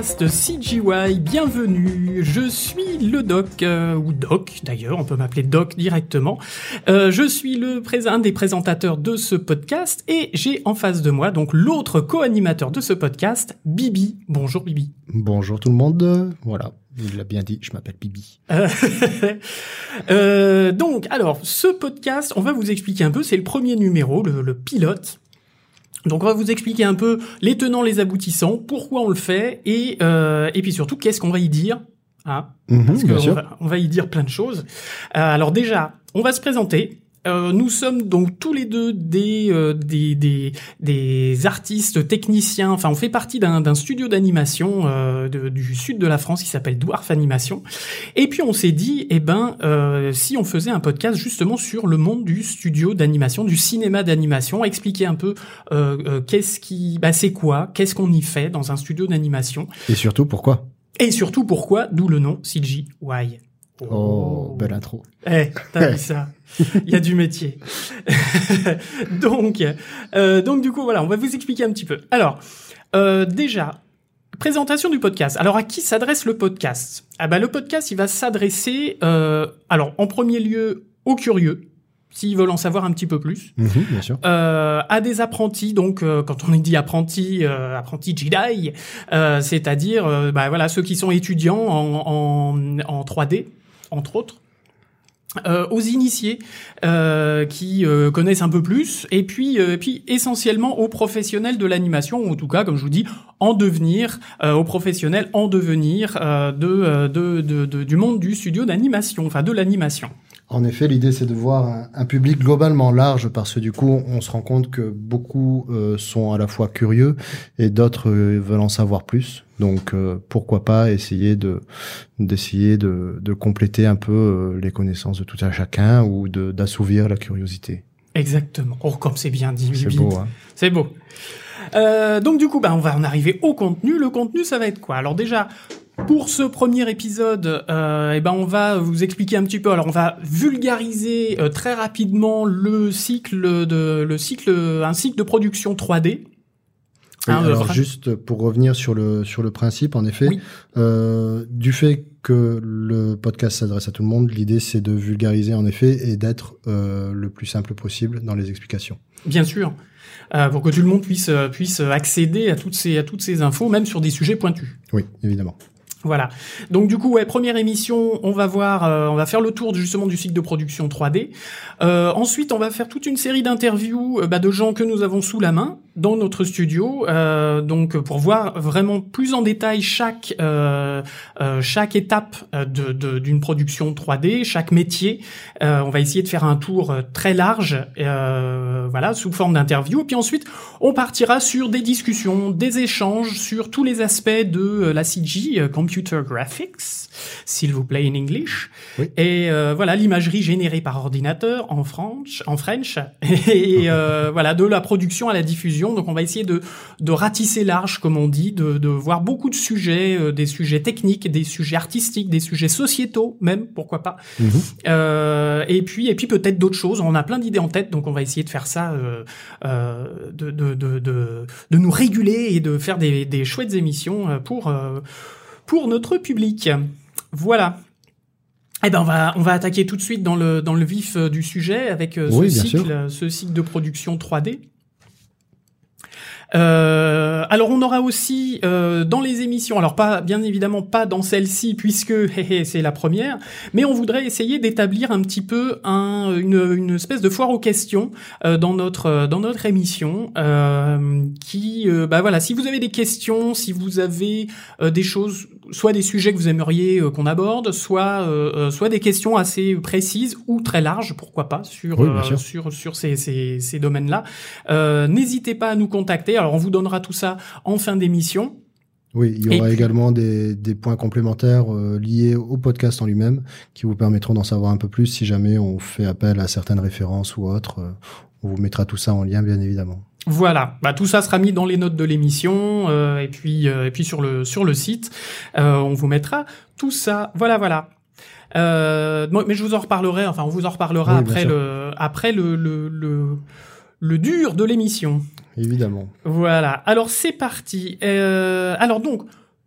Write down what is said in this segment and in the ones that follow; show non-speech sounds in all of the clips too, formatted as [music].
podcast CGY. Bienvenue, je suis le doc, euh, ou doc d'ailleurs, on peut m'appeler doc directement. Euh, je suis le un des présentateurs de ce podcast et j'ai en face de moi donc l'autre co-animateur de ce podcast, Bibi. Bonjour Bibi. Bonjour tout le monde, voilà. Il l'a bien dit, je m'appelle Bibi. Euh, [laughs] donc, alors, ce podcast, on va vous expliquer un peu, c'est le premier numéro, le, le pilote. Donc on va vous expliquer un peu les tenants, les aboutissants, pourquoi on le fait et euh, et puis surtout qu'est-ce qu'on va y dire. Hein? Mhm, Parce qu'on va, on va y dire plein de choses. Euh, alors déjà, on va se présenter. Euh, nous sommes donc tous les deux des, euh, des, des, des artistes techniciens. Enfin, on fait partie d'un studio d'animation euh, du sud de la France qui s'appelle Dwarf Animation. Et puis on s'est dit, eh ben, euh, si on faisait un podcast justement sur le monde du studio d'animation, du cinéma d'animation, expliquer un peu euh, euh, qu'est-ce qui, bah, c'est quoi, qu'est-ce qu'on y fait dans un studio d'animation, Et surtout, pourquoi? Et surtout pourquoi, d'où le nom CGY. Oh, belle intro. Eh, t'as vu ça Il y a du métier. [laughs] donc, euh, donc du coup, voilà, on va vous expliquer un petit peu. Alors, euh, déjà, présentation du podcast. Alors, à qui s'adresse le podcast? Ah bah, le podcast, il va s'adresser, euh, alors, en premier lieu, aux curieux, s'ils veulent en savoir un petit peu plus. Mhm, bien sûr. Euh, à des apprentis, donc euh, quand on dit apprentis, euh, apprentis Jedi, euh, c'est-à-dire euh, bah, voilà ceux qui sont étudiants en, en, en 3D, entre autres. Euh, aux initiés euh, qui euh, connaissent un peu plus et puis essentiellement aux professionnels de l'animation ou en tout cas comme je vous dis en devenir aux professionnels en devenir de, de, de, de- du monde du studio d'animation enfin de l'animation En effet, l'idée, c'est de voir un, un public globalement large parce que du coup, on se rend compte que beaucoup euh, sont à la fois curieux et d'autres euh, veulent en savoir plus. Donc, euh, pourquoi pas essayer de d'essayer de, de compléter un peu euh, les connaissances de tout un chacun ou d'assouvir la curiosité. exactement oh comme c'est bien dit C'est beau, hein C'est beau. Euh, donc du coup, bah, on va en arriver au contenu. Le contenu, ça va être quoi? Alors déjà, pour ce premier épisode, euh, eh ben on va vous expliquer un petit peu. Alors on va vulgariser euh, très rapidement le cycle de le cycle un cycle de production 3D. Oui, Hein, alors juste pour revenir sur le sur le principe, en effet, Oui. euh, du fait que le podcast s'adresse à tout le monde, l'idée c'est de vulgariser en effet et d'être euh, le plus simple possible dans les explications. Bien sûr. Euh, pour que tout le monde puisse puisse accéder à toutes ces à toutes ces infos, même sur des sujets pointus. Oui, évidemment. Voilà. Donc du coup, ouais, première émission, on va voir, euh, on va faire le tour justement du cycle de production 3D. Euh, ensuite, on va faire toute une série d'interviews euh, bah, de gens que nous avons sous la main dans notre studio, euh, donc pour voir vraiment plus en détail chaque euh, euh, chaque étape euh, de de- d'une production 3D, chaque métier. Euh, on va essayer de faire un tour euh, très large, euh, voilà, sous forme d'interview. Et puis ensuite, on partira sur des discussions, des échanges sur tous les aspects de la CG, computer graphics, s'il vous plaît in English. Oui. Et euh, voilà, l'imagerie générée par ordinateur en French, en French, [laughs] et euh, voilà de la production à la diffusion. Donc on va essayer de de ratisser large, comme on dit, de de voir beaucoup de sujets, euh, des sujets techniques, des sujets artistiques, des sujets sociétaux même, pourquoi pas. Mhm. Euh, et puis, et puis peut-être d'autres choses. On a plein d'idées en tête, donc on va essayer de faire ça, euh, de, de, de, de, de nous réguler et de faire des, des chouettes émissions pour pour notre public. Voilà. Eh ben on va on va attaquer tout de suite dans le dans le vif du sujet avec ce Oui, cycle ce cycle de production 3D. Euh, alors on aura aussi euh, dans les émissions, alors pas bien évidemment pas dans celle-ci puisque [laughs] c'est la première, mais on voudrait essayer d'établir un petit peu un, une, une espèce de foire aux questions euh, dans notre euh, dans notre émission euh, qui euh, bah voilà si vous avez des questions, si vous avez des choses, soit des sujets que vous aimeriez qu'on aborde, soit soit des questions assez précises ou très larges, pourquoi pas sur Oui, sur sur ces ces, ces domaines-là. Euh, N'hésitez pas à nous contacter. Alors on vous donnera tout ça en fin d'émission. Oui, il y aura également des, des points complémentaires euh, liés au podcast en lui-même qui vous permettront d'en savoir un peu plus si jamais on fait appel à certaines références ou autres. euh, on vous mettra tout ça en lien, bien évidemment. Voilà, bah, tout ça sera mis dans les notes de l'émission euh, et puis et puis sur le sur le site, on vous mettra tout ça. Voilà, voilà. Mais je vous en reparlerai. Enfin, on vous en reparlera Oui, après le après le le, le le dur de l'émission. Évidemment. Voilà. Alors c'est parti. Euh, alors donc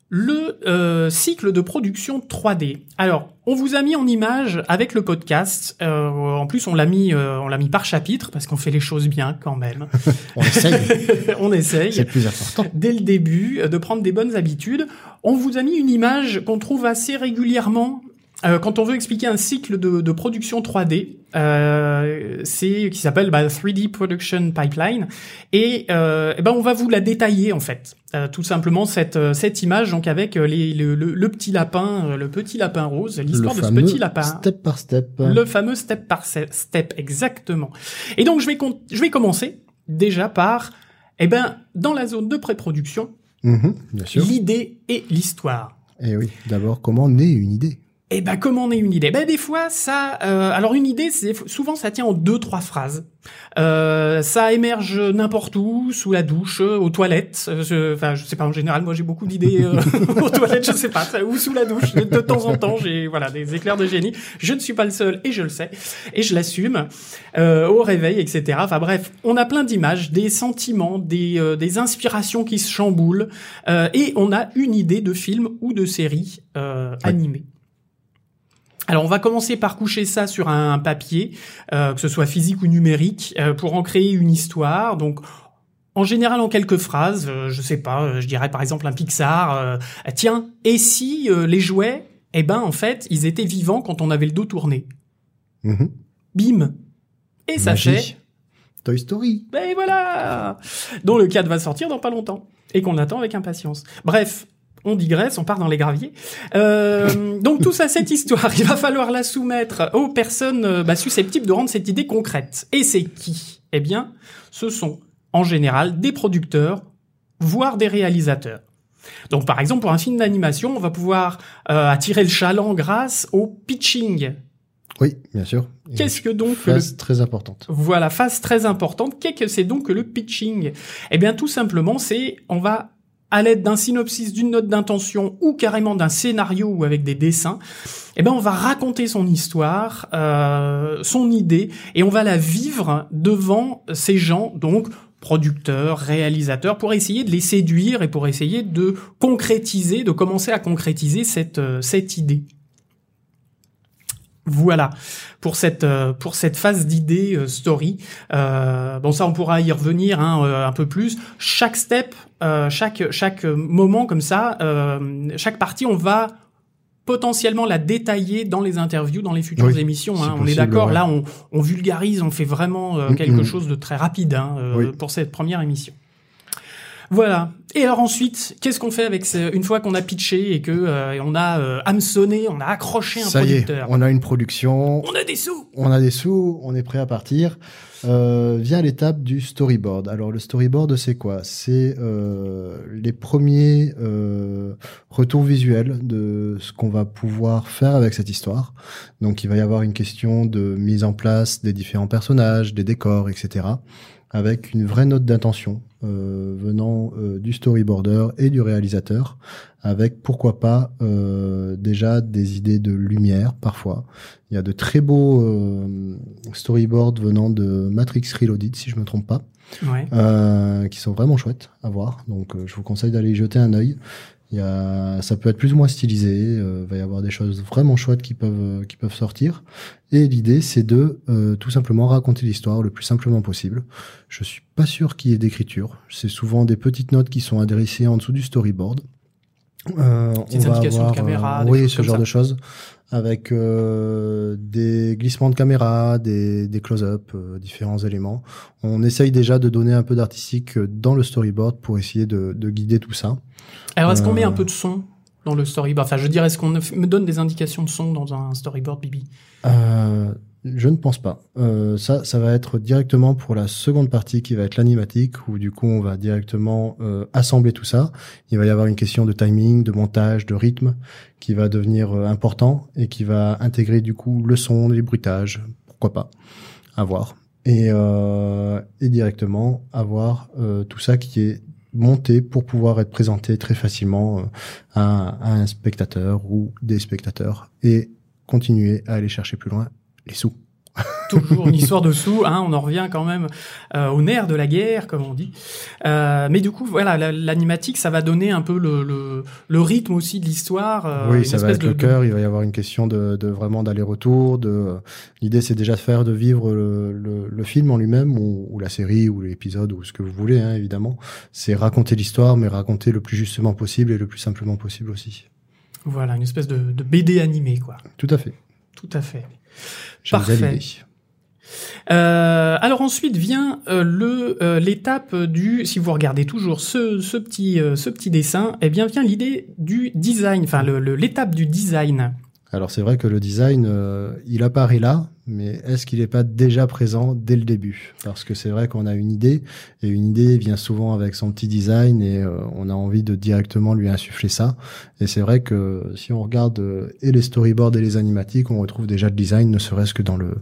le euh, cycle de production 3D. Alors, on vous a mis en image avec le podcast. Euh, en plus, on l'a mis, on l'a mis par chapitre parce qu'on fait les choses bien quand même. [laughs] on essaye. [laughs] on essaye. C'est plus important. Dès le début, de prendre des bonnes habitudes. On vous a mis une image qu'on trouve assez régulièrement euh, quand on veut expliquer un cycle de, de production 3D, euh, c'est qui s'appelle bah, 3D Production Pipeline, et, euh, et ben on va vous la détailler en fait, euh, tout simplement cette euh, cette image donc avec les, le, le, petit lapin, le petit lapin rose, l'histoire de ce petit lapin, step par step, le fameux step par step exactement. Et donc je vais je vais commencer déjà par, eh ben dans la zone de pré-production, mmh, l'idée et l'histoire. Et eh oui, d'abord comment naît une idée? Et eh ben comment on est une idée Ben des fois ça, euh, alors une idée, c'est souvent ça tient en deux trois phrases. Euh, ça émerge n'importe où, sous la douche, aux toilettes. Je, enfin, je sais pas en général, moi j'ai beaucoup d'idées euh, [laughs] aux toilettes, je sais pas, ou sous la douche. De temps en temps, j'ai voilà des éclairs de génie. Je ne suis pas le seul et je le sais et je l'assume. Euh, au réveil, etc. Enfin bref, on a plein d'images, des sentiments, des euh, des inspirations qui se chamboulent euh, et on a une idée de film ou de série animée. Alors on va commencer par coucher ça sur un papier, euh, que ce soit physique ou numérique, euh, pour en créer une histoire. Donc en général en quelques phrases, euh, je sais pas, je dirais par exemple un Pixar. tiens, et si les jouets, eh ben en fait ils étaient vivants quand on avait le dos tourné? Mm-hmm. Bim. Et ça fait Toy Story. Ben voilà, dont le cadre va sortir dans pas longtemps et qu'on attend avec impatience. Bref, on digresse, on part dans les graviers. Euh, [laughs] donc tout ça, cette histoire, il va falloir la soumettre aux personnes euh, bah, susceptibles de rendre cette idée concrète. Et c'est qui Eh bien, ce sont en général des producteurs, voire des réalisateurs. Donc par exemple, pour un film d'animation, on va pouvoir euh, attirer le chaland grâce au pitching. Oui, bien sûr. Qu'est-ce que donc phase très importante. Voilà, phase très importante. Qu'est-ce que c'est donc que le pitching? Eh bien, tout simplement, c'est on va à l'aide d'un synopsis, d'une note d'intention ou carrément d'un scénario ou avec des dessins, eh ben on va raconter son histoire, euh, son idée, et on va la vivre devant ces gens, donc producteurs, réalisateurs, pour essayer de les séduire et pour essayer de concrétiser, de commencer à concrétiser cette, euh, cette idée. Voilà pour cette euh, pour cette phase d'idée euh, story. Euh, bon ça on pourra y revenir hein, un peu plus. Chaque step, chaque chaque moment comme ça, chaque partie on va potentiellement la détailler dans les interviews, dans les futures émissions. Hein. On est d'accord. Là on, on, vulgarise, on fait vraiment mm, quelque mm. chose de très rapide hein, pour cette première émission. Voilà. Et alors ensuite, qu'est-ce qu'on fait avec ce, une fois qu'on a pitché et que euh, on a euh, hameçonné, on a accroché un Ça producteur y est, on a une production. On a des sous. On a des sous, on est prêt à partir. Euh, vient l'étape du storyboard. Alors le storyboard, c'est quoi? C'est euh, les premiers euh, retours visuels de ce qu'on va pouvoir faire avec cette histoire. Donc il va y avoir une question de mise en place des différents personnages, des décors, etc avec une vraie note d'intention venant euh, du storyboarder et du réalisateur, avec pourquoi pas euh, déjà des idées de lumière parfois. Il y a de très beaux euh, storyboards venant de Matrix Reloaded, si je me trompe pas, ouais. qui sont vraiment chouettes à voir. Donc je vous conseille d'aller y jeter un œil. Il y a, ça peut être plus ou moins stylisé. Il euh, va y avoir des choses vraiment chouettes qui peuvent euh, qui peuvent sortir. Et l'idée, c'est de euh, tout simplement raconter l'histoire le plus simplement possible. Je suis pas sûr qu'il y ait d'écriture. C'est souvent des petites notes qui sont adressées en dessous du storyboard. Euh, on va avoir, de caméra, oui, ce genre de choses, avec euh, des glissements de caméra, des, des close-up, différents éléments. On essaye déjà de donner un peu d'artistique dans le storyboard pour essayer de, de guider tout ça. Alors, est-ce qu'on met un euh. peu de son dans le storyboard? Enfin, je dirais, est-ce qu'on me donne des indications de son dans un storyboard, Bibi? Euh, Je ne pense pas. Euh, ça, ça va être directement pour la seconde partie qui va être l'animatique, où du coup, on va directement euh, assembler tout ça. Il va y avoir une question de timing, de montage, de rythme, qui va devenir euh, important et qui va intégrer du coup le son, les bruitages, pourquoi pas, à voir. Et, euh, et directement avoir tout ça qui est monter pour pouvoir être présenté très facilement euh, à, un spectateur ou des spectateurs et continuer à aller chercher plus loin les sous. [laughs] toujours une histoire de sous. Hein, on en revient quand même euh, au nerf de la guerre, comme on dit. Euh, mais du coup, voilà, l'animatique, ça va donner un peu le, le, le rythme aussi de l'histoire. Euh, oui, ça va être le cœur. Il va y avoir une question de, de vraiment d'aller-retour. De l'idée, c'est déjà de faire de vivre le, le, le film en lui-même ou, ou, la série ou l'épisode ou ce que vous voulez, hein, évidemment. C'est raconter l'histoire, mais raconter le plus justement possible et le plus simplement possible aussi. Voilà, une espèce de, de BD animé, quoi. Tout à fait. Tout à fait. Parfait. Euh, alors ensuite vient euh, le euh, l'étape du si vous regardez toujours ce, ce petit ce petit dessin eh bien vient l'idée du design enfin l'étape le, du design alors c'est vrai que le design, euh, il apparaît là, mais est-ce qu'il n'est pas déjà présent dès le début? Parce que c'est vrai qu'on a une idée, et une idée vient souvent avec son petit design, et euh, on a envie de directement lui insuffler ça. Et c'est vrai que si on regarde euh, et les storyboards et les animatiques, on retrouve déjà le design, ne serait-ce que dans le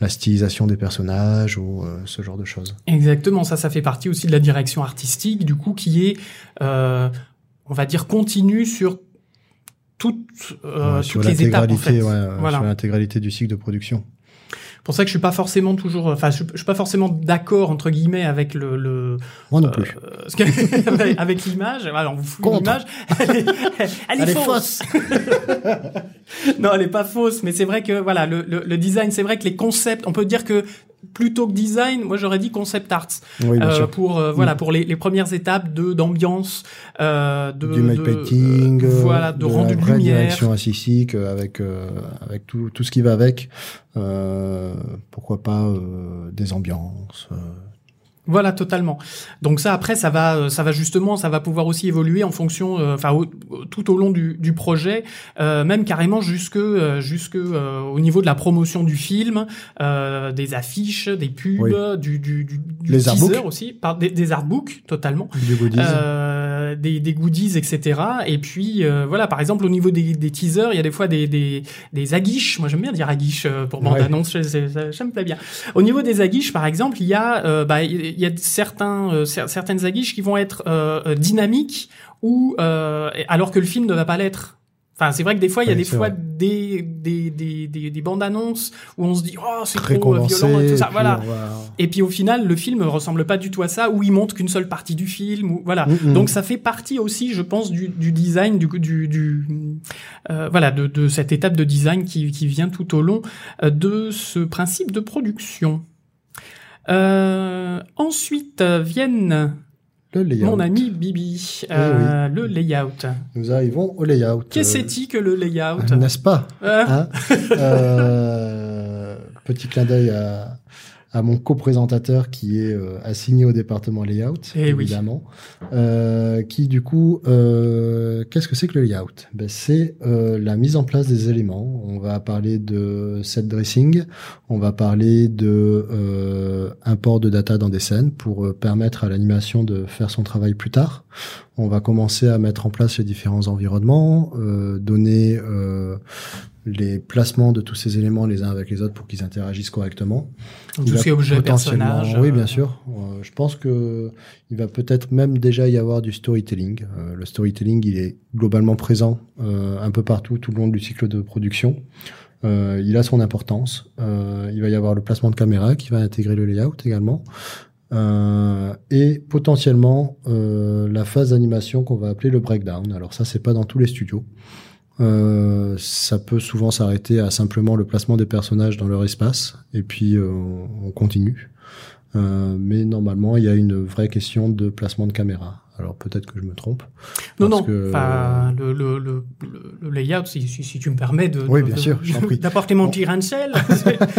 la stylisation des personnages ou ce genre de choses. Exactement, ça, ça fait partie aussi de la direction artistique, du coup, qui est, on va dire, continue sur toutes, euh, toutes les étapes en fait. Ouais, voilà. Sur l'intégralité du cycle de production. Pour ça que je suis pas forcément toujours, enfin, je, suis pas forcément d'accord entre guillemets avec le, le moi non plus, [laughs] euh, avec l'image. Alors on vous fout l'image, elle est, elle, est fausse. [laughs] non, elle est pas fausse, mais c'est vrai que voilà, le, le, le design, c'est vrai que les concepts, on peut dire que plutôt que design, moi j'aurais dit concept arts euh, pour euh, voilà mm. pour les, les, premières étapes de d'ambiance, euh, de du de, painting, euh, voilà, de, de rendu de lumière, direction artistique avec avec tout tout ce qui va avec. pourquoi pas des ambiances. Voilà, totalement. Donc ça, après, ça va, euh, ça va justement, ça va pouvoir aussi évoluer en fonction, euh, enfin, tout au long du, du projet, euh, même carrément jusque, jusque au niveau de la promotion du film, des affiches, des pubs, du, du, du, du teaser aussi, par, des, des artbooks, totalement, des, des, goodies, etc. Et puis voilà, par exemple, au niveau des, des teasers, il y a des fois des, des, des aguiches. Moi, j'aime bien dire aguiches pour bande annonce, ça, me plaît bien. Au niveau des aguiches, par exemple, il y a, bah, il y a certains, euh, certaines aguiches qui vont être euh, euh, dynamiques ou alors que le film ne va pas l'être. Enfin, c'est vrai que des fois, il y a des fois des, des, des, des, des, bandes annonces où on se dit, oh, c'est trop violent et tout ça. Voilà. Et puis au final, le film ressemble pas du tout à ça, où il montre qu'une seule partie du film. Voilà. Mm, mm. Donc ça fait partie aussi, je pense, du, du design, du, du, du euh, voilà, de, de cette étape de design qui, qui vient tout au long de ce principe de production. Euh, ensuite viennent mon ami Bibi, eh euh, le layout. Nous arrivons au layout. Qu'est-ce que c'est que le layout? N'est-ce pas? Euh. hein? Euh, Petit clin d'œil à, à mon co-présentateur qui est euh, assigné au département layout, Et eh évidemment, euh, qui du coup, euh, qu'est-ce que c'est que le layout? Ben, C'est euh, la mise en place des éléments. On va parler de set dressing, on va parler de euh, import de data dans des scènes pour permettre à l'animation de faire son travail plus tard. On va commencer à mettre en place les différents environnements, donner les placements de tous ces éléments les uns avec les autres pour qu'ils interagissent correctement. Tous ces objets, personnages. Oui, bien euh, sûr. Euh, je pense que il va peut-être même déjà y avoir du storytelling. Euh, le storytelling, il est globalement présent un peu partout tout le long du cycle de production. il a son importance. il va y avoir le placement de caméra qui va intégrer le layout également. et potentiellement la phase d'animation qu'on va appeler le breakdown. Alors ça, c'est pas dans tous les studios. Euh, ça peut souvent s'arrêter à simplement le placement des personnages dans leur espace, et puis euh, on continue. Euh, mais normalement, il y a une vraie question de placement de caméra. Alors peut-être que je me trompe. Non, non. Enfin, le, le, le, le, layout, si, si, si, tu me permets de, oui, bien sûr, [laughs] d'apporter mon petit sel,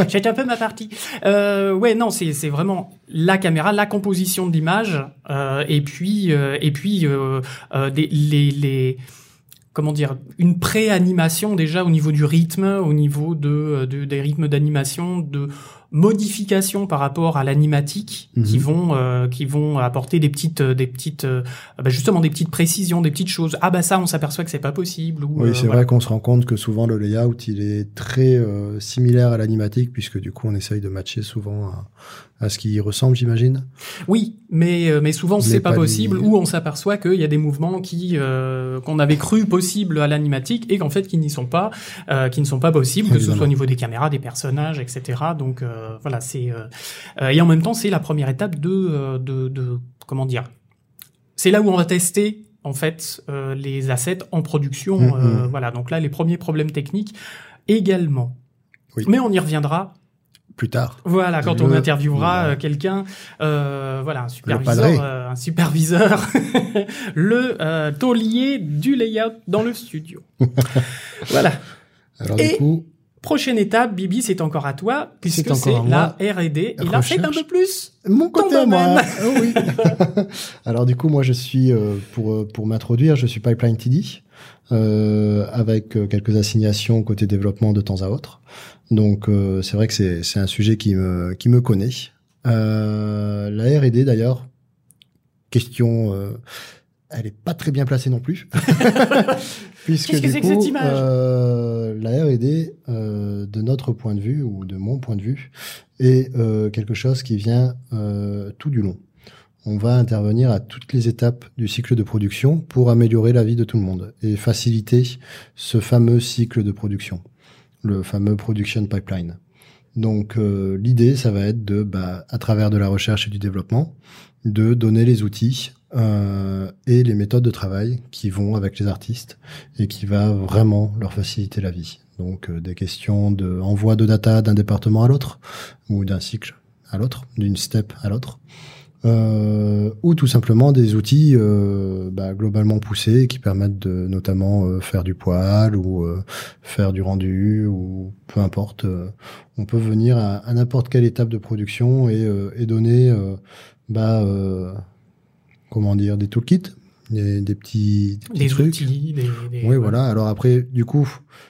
j'ai un peu ma partie. Euh, ouais, non, c'est c'est vraiment la caméra, la composition de l'image, euh, et puis euh, et puis euh, des, les les comment dire une pré-animation déjà au niveau du rythme, au niveau de, de des rythmes d'animation, de modifications par rapport à l'animatique qui mhm. vont euh, qui vont apporter des petites euh, des petites euh, bah justement des petites précisions des petites choses ah bah ça on s'aperçoit que c'est pas possible oui c'est vrai qu'on se rend compte que souvent le layout il est très similaire à l'animatique puisque du coup on essaye de matcher souvent à, ce qui ressemble j'imagine oui mais mais souvent c'est pas, possible ou on s'aperçoit qu'il y a des mouvements qui qu'on avait cru possibles à l'animatique et qu'en fait qui n'y sont pas qui ne sont pas possibles que ce soit au niveau des caméras des personnages etc donc voilà, c'est et en même temps c'est la première étape de, de, de comment dire. C'est là où on va tester en fait les assets en production. Mm-hmm. voilà, donc là les premiers problèmes techniques également. Mais on y reviendra plus tard. Voilà, quand on interviewera euh, quelqu'un, euh, voilà, un superviseur, euh, un superviseur, [laughs] le euh, taulier du layout dans le studio. [laughs] voilà. Alors du coup, prochaine étape, Bibi, c'est encore à toi, puisque c'est la R&D. Et là, c'est un peu plus mon côté à moi. Oh oui. [laughs] Alors du coup, moi, je suis pour pour m'introduire, je suis pipeline TD. Avec quelques assignations côté développement de temps à autre. Donc euh, c'est vrai que c'est un sujet qui me qui me connaît. Euh, la R&D d'ailleurs, question, euh, elle est pas très bien placée non plus, [laughs] puisque du coup la R&D de notre point de vue ou de mon point de vue est quelque chose qui vient tout du long on va intervenir à toutes les étapes du cycle de production pour améliorer la vie de tout le monde et faciliter ce fameux cycle de production le fameux production pipeline. Donc euh, l'idée, ça va être de, bah, à travers de la recherche et du développement, de donner les outils euh, et les méthodes de travail qui vont avec les artistes et qui va vraiment leur faciliter la vie. Donc euh, des questions de envoi de data d'un département à l'autre ou d'un cycle à l'autre, d'une step à l'autre euh, ou tout simplement des outils euh, bah, globalement poussés qui permettent de notamment euh, faire du poil ou euh, faire du rendu ou peu importe. Euh, on peut venir à, à n'importe quelle étape de production et, et donner bah, comment dire des toolkits, des, des petits, des trucs. Outils, des, des, oui, voilà. Alors après, du coup,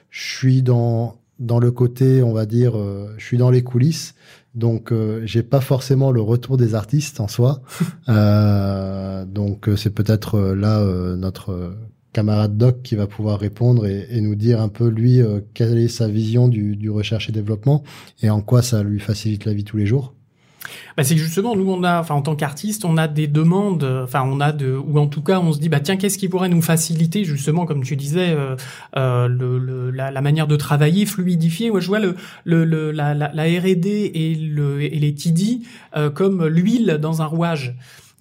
je suis dans dans le côté, on va dire, je suis dans les coulisses donc euh, j'ai pas forcément le retour des artistes en soi. [laughs] euh, donc euh, c'est peut-être euh, là notre camarade Doc qui va pouvoir répondre et, et nous dire un peu lui quelle est sa vision du, du recherche et développement et en quoi ça lui facilite la vie tous les jours bah, c'est justement nous on a, enfin en tant qu'artiste, on a des demandes, enfin on a de, ou en tout cas on se dit bah tiens qu'est-ce qui pourrait nous faciliter justement comme tu disais euh, euh, le, la, la, manière de travailler, fluidifier. Moi je vois le, le, la, la, la R&D et le et les TD euh, comme l'huile dans un rouage.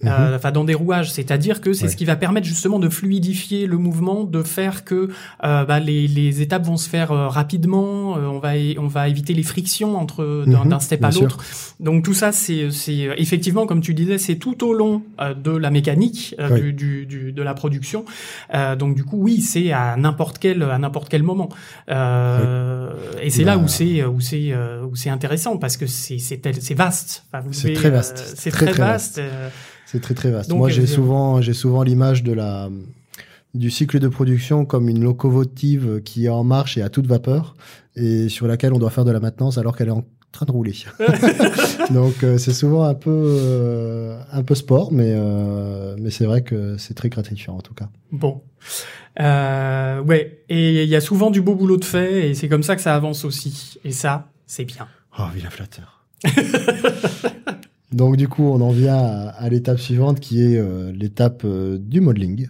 Euh, mhm. enfin dans des rouages, c'est-à-dire que c'est ce qui va permettre justement de fluidifier le mouvement, de faire que euh, bah, les, les, étapes vont se faire euh, rapidement, on va on va éviter les frictions entre d'un mhm, step à l'autre. Donc tout ça, c'est c'est effectivement comme tu disais, c'est tout au long de la mécanique du, du, du, de la production. donc du coup, oui, c'est à n'importe quel à n'importe quel moment. Et c'est là où c'est où c'est où c'est intéressant parce que c'est c'est c'est vaste. Enfin, c'est très vaste. c'est très, très, vaste. vaste. C'est très très vaste. Moi, j'ai souvent, j'ai souvent l'image de la du cycle de production comme une locomotive qui est en marche et à toute vapeur et sur laquelle on doit faire de la maintenance alors qu'elle est en train de rouler. [laughs] Donc euh, c'est souvent un peu euh, un peu sport, mais euh, mais c'est vrai que c'est très gratifiant en tout cas. Bon, ouais, et il y a souvent du beau boulot de fait et c'est comme ça que ça avance aussi. Et ça, c'est bien. Oh, vilain flatteur. [laughs] Donc du coup, on en vient à, l'étape suivante qui est euh, l'étape euh, du modeling.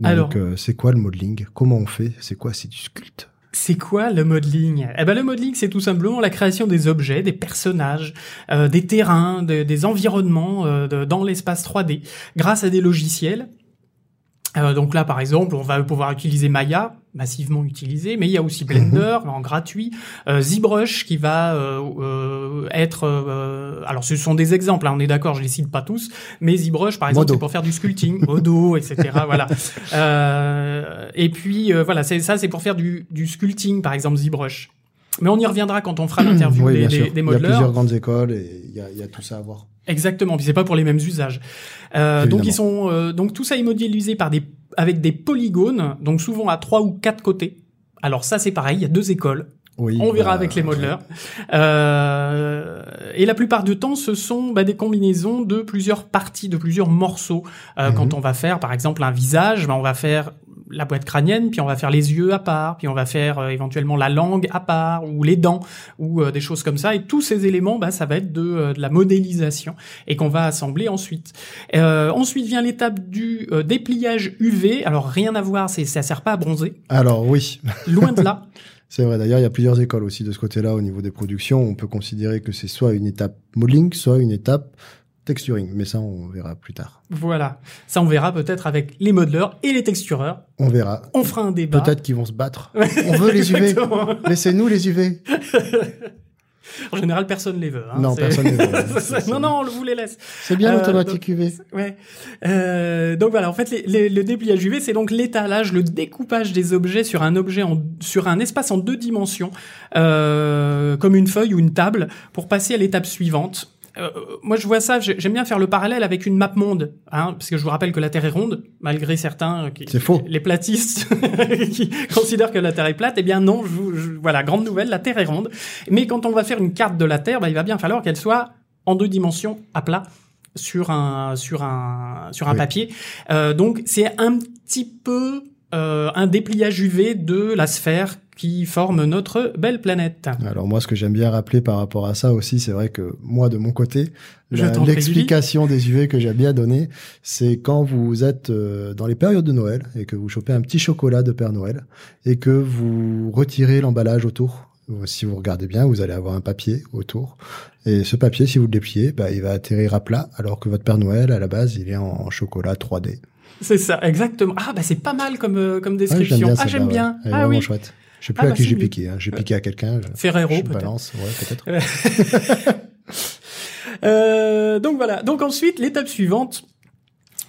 Donc euh, c'est quoi le modeling? Comment on fait? C'est quoi? C'est du sculpte? C'est quoi le modeling? Eh ben le modeling, c'est tout simplement la création des objets, des personnages, des terrains, des environnements dans l'espace 3D grâce à des logiciels euh, donc là, par exemple, on va pouvoir utiliser Maya, massivement utilisé, mais il y a aussi Blender mhm. en gratuit, euh, ZBrush qui va euh, être, alors ce sont des exemples, hein, on est d'accord, je les cite pas tous, mais ZBrush par exemple c'est pour faire du sculpting, Modo, [laughs] etc. voilà. et puis voilà, ça, c'est pour faire du, du sculpting par exemple ZBrush. Mais on y reviendra quand on fera l'interview des, des, des, modeleurs. Il y a plusieurs grandes écoles et il y a, il y a tout ça à voir. Exactement, puis c'est pas pour les mêmes usages. Euh, donc ils sont euh, donc tout ça est modélisé par des avec des polygones, donc souvent à trois ou quatre côtés. Alors ça c'est pareil, il y a deux écoles. Oui, on verra bah, avec les modeleurs. Euh, et la plupart du temps, ce sont bah, des combinaisons de plusieurs parties, de plusieurs morceaux. Euh, Quand mhm. on va faire, par exemple, un visage, bah, on va faire la boîte crânienne, puis on va faire les yeux à part, puis on va faire euh, éventuellement la langue à part, ou les dents, ou euh, des choses comme ça. Et tous ces éléments, bah, ça va être de, euh, de la modélisation et qu'on va assembler ensuite. ensuite vient l'étape du dépliage UV. Alors rien à voir, c'est ça sert pas à bronzer. Alors oui. Loin de là. [laughs] C'est vrai. D'ailleurs, il y a plusieurs écoles aussi de ce côté-là au niveau des productions. On peut considérer que c'est soit une étape modeling, soit une étape texturing. Mais ça, on verra plus tard. Voilà. Ça, on verra peut-être avec les modeleurs et les textureurs. On verra. On fera un débat. Peut-être qu'ils vont se battre. on veut les UV. Laissez-nous les UV. En général, personne les veut. Hein. Non, personne les veut. [laughs] non, non, on vous les laisse. C'est bien Euh, l'automatique UV. Ouais. Euh, donc voilà, en fait, les- les- le dépliage UV, c'est donc l'étalage, le découpage des objets sur un objet en, sur un espace en deux dimensions, euh, comme une feuille ou une table, pour passer à l'étape suivante. Euh, moi, je vois ça. j'ai- J'aime bien faire le parallèle avec une map monde, hein, parce que je vous rappelle que la Terre est ronde, malgré certains euh, qui, C'est faux. les platistes [laughs] qui considèrent que la Terre est plate. Eh bien non, je, je- voilà, grande nouvelle, la Terre est ronde. Mais quand on va faire une carte de la Terre, bah, il va bien falloir qu'elle soit en deux dimensions, à plat, sur un sur un sur un Oui. papier. Euh, donc c'est un petit peu euh, un dépliage UV de la sphère qui forme notre belle planète. Alors moi, ce que j'aime bien rappeler par rapport à ça aussi, c'est vrai que moi, de mon côté, l'explication des UV que j'aime bien donner, c'est quand vous êtes euh, dans les périodes de Noël et que vous chopez un petit chocolat de Père Noël et que vous retirez l'emballage autour. Si vous regardez bien, vous allez avoir un papier autour. Et ce papier, si vous le dépliez, bah, il va atterrir à plat, alors que votre Père Noël, à la base, il est en chocolat 3D. C'est ça, exactement. Ah bah c'est pas mal comme euh, comme Ouais, description. ah j'aime ouais. bien. Elle est Ah vraiment oui. chouette. Je sais plus Ah, à bah, qui j'ai piqué. Hein. J'ai piqué à quelqu'un. Ferrero je peut-être. balance, ouais, peut-être. [laughs] Euh, donc voilà. Donc ensuite, l'étape suivante,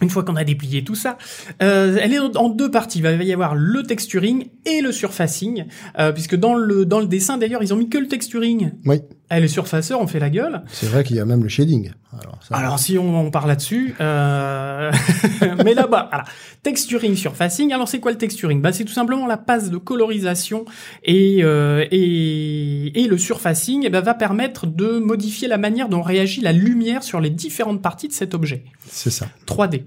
une fois qu'on a déplié tout ça, euh, elle est en deux parties. Il va y avoir le texturing et le surfacing, euh, puisque dans le dans le dessin d'ailleurs, ils ont mis que le texturing. Oui. Et les surfaceurs, on fait la gueule. C'est vrai qu'il y a même le shading. Alors, ça, Alors si on, on part là-dessus, euh... [laughs] mais là-bas, voilà. Texturing, surfacing. Alors c'est quoi le texturing? Bah c'est tout simplement la passe de colorisation et euh, et, et le surfacing eh ben, va permettre de modifier la manière dont réagit la lumière sur les différentes parties de cet objet. c'est ça. 3D.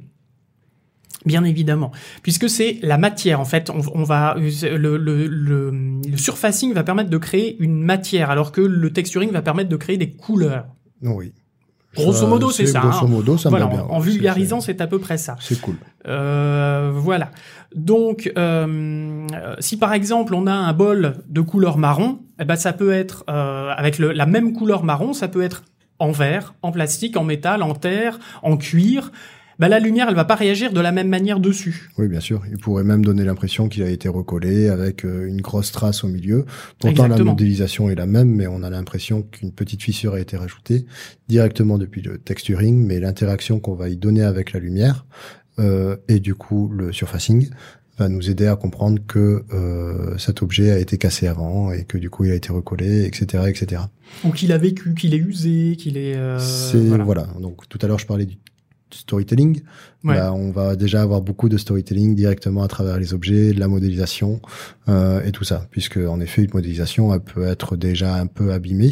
Bien évidemment, puisque c'est la matière en fait. On, on va le, le, le, le surfacing va permettre de créer une matière, alors que le texturing va permettre de créer des couleurs. Oui. Grosso modo, c'est ça, Grosso hein. modo, ça me voilà, bien. en, en vulgarisant, c'est- à peu près ça. C'est cool. Euh, voilà. Donc, euh, euh, si par exemple on a un bol de couleur marron, eh ben ça peut être euh, avec le- la même couleur marron, ça peut être en verre, en plastique, en métal, en terre, en cuir. Ben, la lumière, elle va pas réagir de la même manière dessus. Oui, bien sûr. Il pourrait même donner l'impression qu'il a été recollé avec euh, une grosse trace au milieu. Pourtant, Exactement. la modélisation est la même, mais on a l'impression qu'une petite fissure a été rajoutée directement depuis le texturing, mais l'interaction qu'on va y donner avec la lumière euh, et du coup le surfacing va nous aider à comprendre que euh, cet objet a été cassé avant et que du coup il a été recollé, etc., etc. Ou qu'il a vécu, qu'il est usé, qu'il est. euh, C'est voilà. voilà. Donc tout à l'heure je parlais du storytelling. Ouais. Bah, on va déjà avoir beaucoup de storytelling directement à travers les objets, de la modélisation euh, et tout ça, puisque en effet une modélisation elle peut être déjà un peu abîmée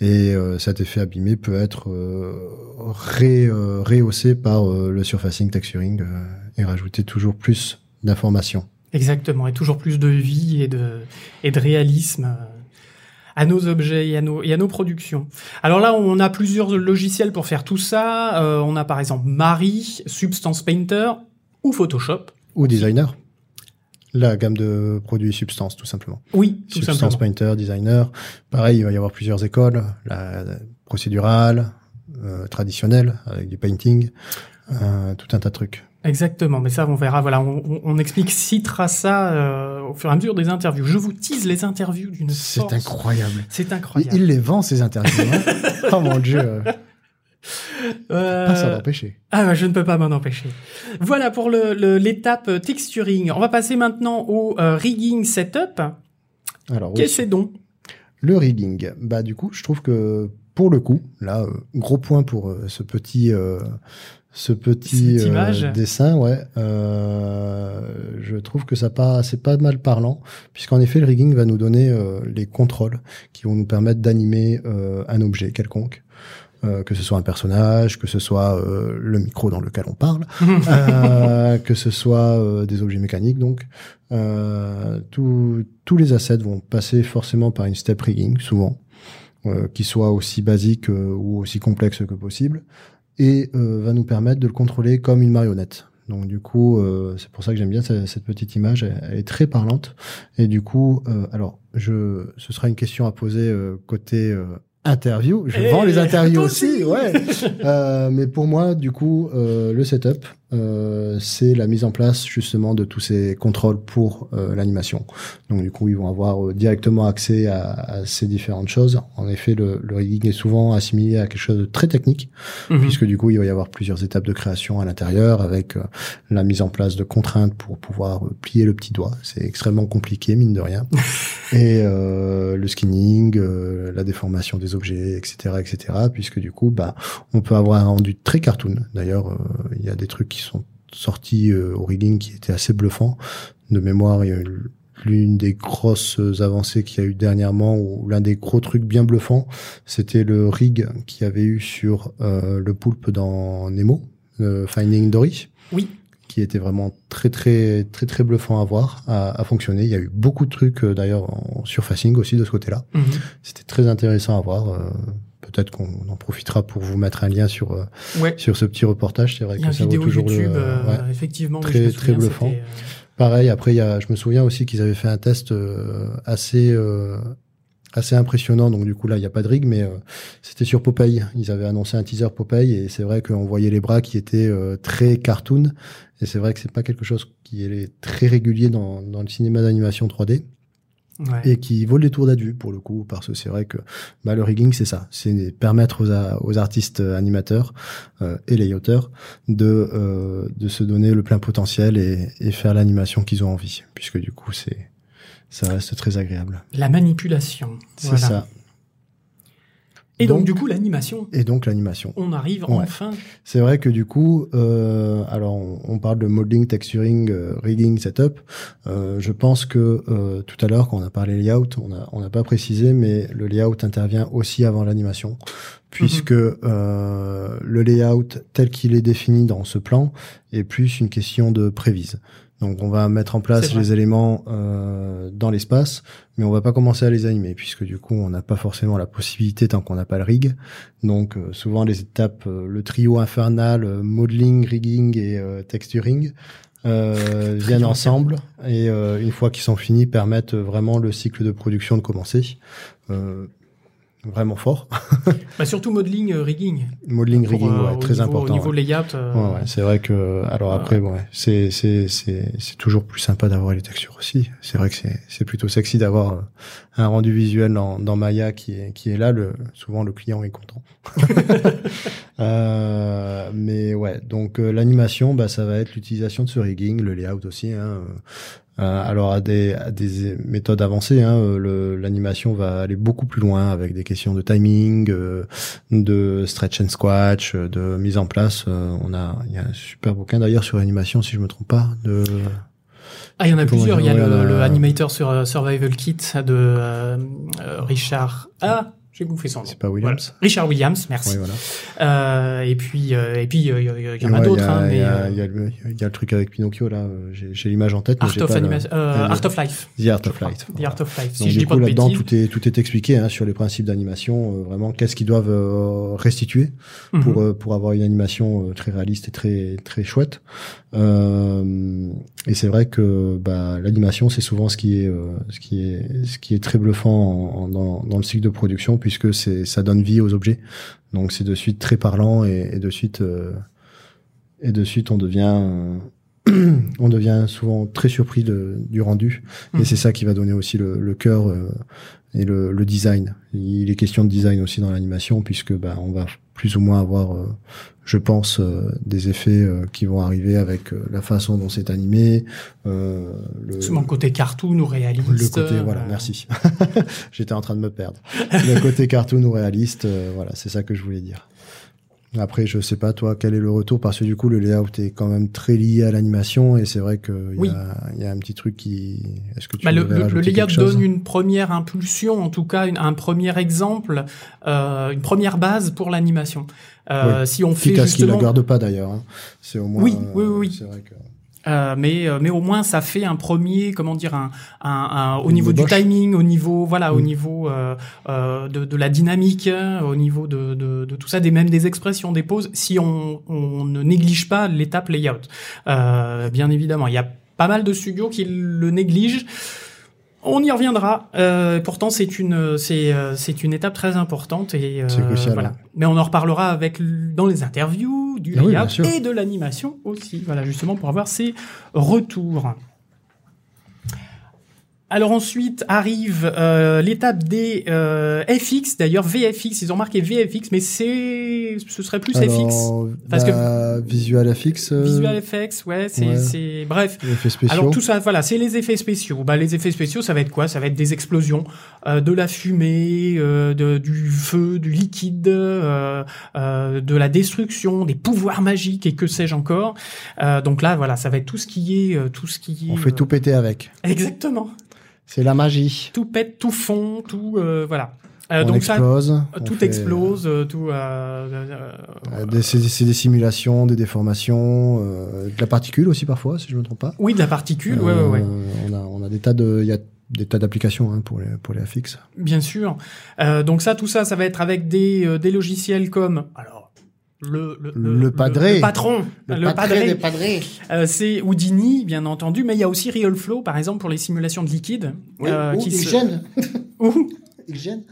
et euh, cet effet abîmé peut être euh, ré, euh, rehaussé par le surfacing texturing et rajouter toujours plus d'informations. Exactement, et toujours plus de vie et de, et de réalisme à nos objets et à nos, et à nos productions. Alors là, on a plusieurs logiciels pour faire tout ça. Euh, on a par exemple Mari, Substance Painter ou Photoshop. Ou designer. La gamme de produits Substance, tout simplement. Oui, tout Substance simplement. Painter, designer. Pareil, il va y avoir plusieurs écoles. La, la procédurale, euh, traditionnelle, avec du painting, euh, tout un tas de trucs. Exactement, mais ça, on verra. Voilà, on, on, on explique, citera ça euh, au fur et à mesure des interviews. Je vous tease les interviews d'une C'est force. incroyable. C'est incroyable. il les vend, ces interviews. hein. [laughs] oh mon dieu. euh, Pas ça d'empêcher. Ah, bah, je ne peux pas m'en empêcher. Voilà pour le- le- l'étape euh, texturing. On va passer maintenant au euh, rigging setup. Alors, Qu'est-ce que c'est donc? Le rigging. Bah, du coup, je trouve que pour le coup, là, euh, gros point pour ce petit, ce petit euh, dessin, ouais. Euh, je trouve que ça pas, c'est pas mal parlant, puisqu'en effet, le rigging va nous donner euh, les contrôles qui vont nous permettre d'animer euh, un objet quelconque. Euh, que ce soit un personnage, que ce soit euh, le micro dans lequel on parle, [laughs] euh, que ce soit euh, des objets mécaniques. Donc, euh, tous- tous les assets vont passer forcément par une step rigging, souvent, euh, qui soit aussi basique euh, ou aussi complexe que possible, et euh, va nous permettre de le contrôler comme une marionnette. Donc du coup, euh, c'est pour ça que j'aime bien cette, cette petite image. Elle, elle est très parlante. Et du coup, euh, alors, je, ce sera une question à poser euh, côté euh, interview. Je Eh, vends les interviews aussi, aussi. ouais. [laughs] Euh, mais pour moi, du coup, euh, le setup, euh, c'est la mise en place justement de tous ces contrôles pour euh, l'animation. Donc du coup, ils vont avoir euh, directement accès à, à ces différentes choses. En effet, le, le rigging est souvent assimilé à quelque chose de très technique, Mhm. puisque du coup, il va y avoir plusieurs étapes de création à l'intérieur, avec la mise en place de contraintes pour pouvoir plier le petit doigt. C'est extrêmement compliqué, mine de rien. [laughs] Et le skinning, la déformation des objets, etc., etc. Puisque du coup, bah, on peut avoir un rendu très cartoon. D'ailleurs, il y a des trucs qui sont sortis euh, au rigging qui étaient assez bluffants. De mémoire, il y a eu l'une des grosses avancées qu'il y a eu dernièrement, ou l'un des gros trucs bien bluffants, c'était le rig qu'il y avait eu sur euh, le poulpe dans Nemo, euh, Finding Dory Oui. qui était vraiment très très très très bluffant à voir, à, à fonctionner. Il y a eu beaucoup de trucs d'ailleurs en surfacing aussi de ce côté-là. Mhm. C'était très intéressant à voir. euh, Peut-être qu'on en profitera pour vous mettre un lien sur euh, Ouais. sur ce petit reportage. C'est vrai que ça vaut toujours le- YouTube, euh, ouais. effectivement. Très- me très souviens, bluffant. euh, Pareil. Après, il y a, je me souviens aussi qu'ils avaient fait un test euh, assez euh, assez impressionnant. Donc du coup là, il n'y a pas de rig, mais euh, c'était sur Popeye. Ils avaient annoncé un teaser Popeye et c'est vrai qu'on voyait les bras qui étaient euh, très cartoon. Et c'est vrai que c'est pas quelque chose qui est très régulier dans, dans le cinéma d'animation 3D ouais. et qui vaut le détour d'être vu pour le coup parce que c'est vrai que bah, le rigging c'est ça, c'est permettre aux, aux artistes euh, animateurs euh, et layouters de euh, de se donner le plein potentiel et, et faire l'animation qu'ils ont envie puisque du coup c'est ça reste très agréable. La manipulation. C'est Voilà. ça. Et donc, Donc- du coup, l'animation. Et donc l'animation. On arrive Ouais. enfin. C'est vrai que du coup, euh, alors on, on parle de modeling, texturing, euh, rigging, setup. Euh, je pense que euh, tout à l'heure, quand on a parlé layout, on n'a pas précisé, mais le layout intervient aussi avant l'animation, puisque euh, le layout tel qu'il est défini dans ce plan est plus une question de prévise. Donc on va mettre en place les éléments euh, dans l'espace, mais on va pas commencer à les animer, puisque du coup on n'a pas forcément la possibilité tant qu'on n'a pas le rig. Donc euh, souvent les étapes, euh, le trio infernal, modeling, rigging et texturing euh, viennent ensemble et une fois qu'ils sont finis permettent vraiment le cycle de production de commencer. Vraiment fort. [laughs] Bah, surtout modeling, euh, rigging. Modeling, Pour, rigging, euh, ouais, très niveau, important. Au niveau ouais. layout. euh, Ouais, ouais, c'est vrai que alors après ouais, c'est c'est c'est c'est toujours plus sympa d'avoir les textures aussi. C'est vrai que c'est c'est plutôt sexy d'avoir un rendu visuel dans dans Maya qui est qui est là le souvent le client est content. [laughs] [laughs] Euh, mais ouais, donc l'animation bah ça va être l'utilisation de ce rigging, le layout aussi hein. Euh, alors à des à des méthodes avancées hein, euh, l'animation va aller beaucoup plus loin avec des questions de timing, euh, de stretch and squash, euh, de mise en place. Euh, on a, il y a un super bouquin d'ailleurs sur l'animation, si je me trompe pas. De Ah, il y en a Comment plusieurs. Il y a le, le Animator sur Survival Kit de Richard. Ah, j'ai bouffé son nom. c'est pas Williams. Voilà. Richard Williams, merci. Voilà. Euh, et puis, euh, et puis, euh, il y, il y en a Ouais, d'autres, il y a- hein, Il y, euh, il y a le truc avec Pinocchio là. euh, J'ai l'image en tête. Art of pas le- Animation, euh, le- Art of Life. The Art of. Light. The. Art of Life. Si Donc, je du dis coup, là-dedans, tout est tout est expliqué hein, sur les principes d'animation, euh, vraiment qu'est-ce qu'ils doivent euh, restituer Mhm. pour euh, pour avoir une animation euh, très réaliste et très très chouette. Euh, et c'est vrai que bah, l'animation c'est souvent ce qui est euh, ce qui est ce qui est très bluffant en- en- dans, dans le cycle de production puisque c'est ça donne vie aux objets. Donc c'est de suite très parlant et, et de suite euh, et de suite on devient euh, [clears throat] on devient souvent très surpris de- du rendu Mhm. et c'est ça qui va donner aussi le, le cœur euh, et le, le design. Il est question de design aussi dans l'animation puisque bah, on va plus ou moins avoir, euh, je pense, euh, des effets euh, qui vont arriver avec euh, la façon dont c'est animé, euh, le, Souvent le côté cartoon ou réaliste. le côté voilà, euh, merci. [laughs] J'étais en train de me perdre. Le côté cartoon ou réaliste, euh, voilà, c'est ça que je voulais dire. Après, je sais pas toi, quel est le retour? Parce que du coup, le layout est quand même très lié à l'animation et c'est vrai que il Oui. y, y a un petit truc qui. Est-ce que tu Bah, le, le, le layout donne une première impulsion, en tout cas une- un premier exemple, euh, une première base pour l'animation. Euh, Si on fait à ce qu'il la justement, garde pas d'ailleurs. hein. C'est au moins. Oui, euh, oui, oui, oui. C'est vrai que. Euh, mais euh, mais au moins ça fait un premier comment dire un, un, un au niveau du timing au niveau voilà au Mm. niveau euh, euh, de, de la dynamique euh, au niveau de, de, de tout ça des même des expressions des pauses si on, on ne néglige pas l'étape layout euh, bien évidemment il y a pas mal de studios qui le négligent on y reviendra. Euh, pourtant, c'est une, c'est, euh, c'est une étape très importante et euh, crucial, Voilà. ouais. Mais on en reparlera avec dans les interviews du Ah oui, layout sûr. et de l'animation aussi. Voilà, justement pour avoir ces retours. Alors ensuite arrive euh, l'étape des euh, FX. D'ailleurs VFX, ils ont marqué VFX, mais c'est, ce serait plus FX. Parce bah, Visual FX, euh, Visual FX, ouais, c'est, ouais. bref. effets spéciaux. Alors tout ça, voilà, c'est les effets spéciaux. Bah, les effets spéciaux, ça va être quoi? Ça va être des explosions, euh, de la fumée, euh, de, du feu, du liquide, euh, euh, de la destruction, des pouvoirs magiques et que sais-je encore. Euh, donc là, voilà, ça va être tout ce qui est, tout ce qui est. On fait tout péter avec. Exactement. C'est la magie. Tout pète, tout fond, tout, euh, voilà. Euh, on donc explose. ça, tout fait, explose, tout. des- C'est c'est des simulations, des déformations, euh, de la particule aussi parfois, si je me trompe pas. oui, de la particule, ouais, ouais, ouais. Euh, On a, on a des tas de, il y a des tas d'applications hein, pour les pour les FX. Bien sûr. Donc ça, tout ça, ça va être avec des, des logiciels comme alors le le, Le padré. le patron, le, padré, padrés. euh, c'est Houdini, bien entendu, mais il y a aussi RealFlow, par exemple, pour les simulations de liquide, euh, qui se- gêne. [laughs] Ouh, Il gêne.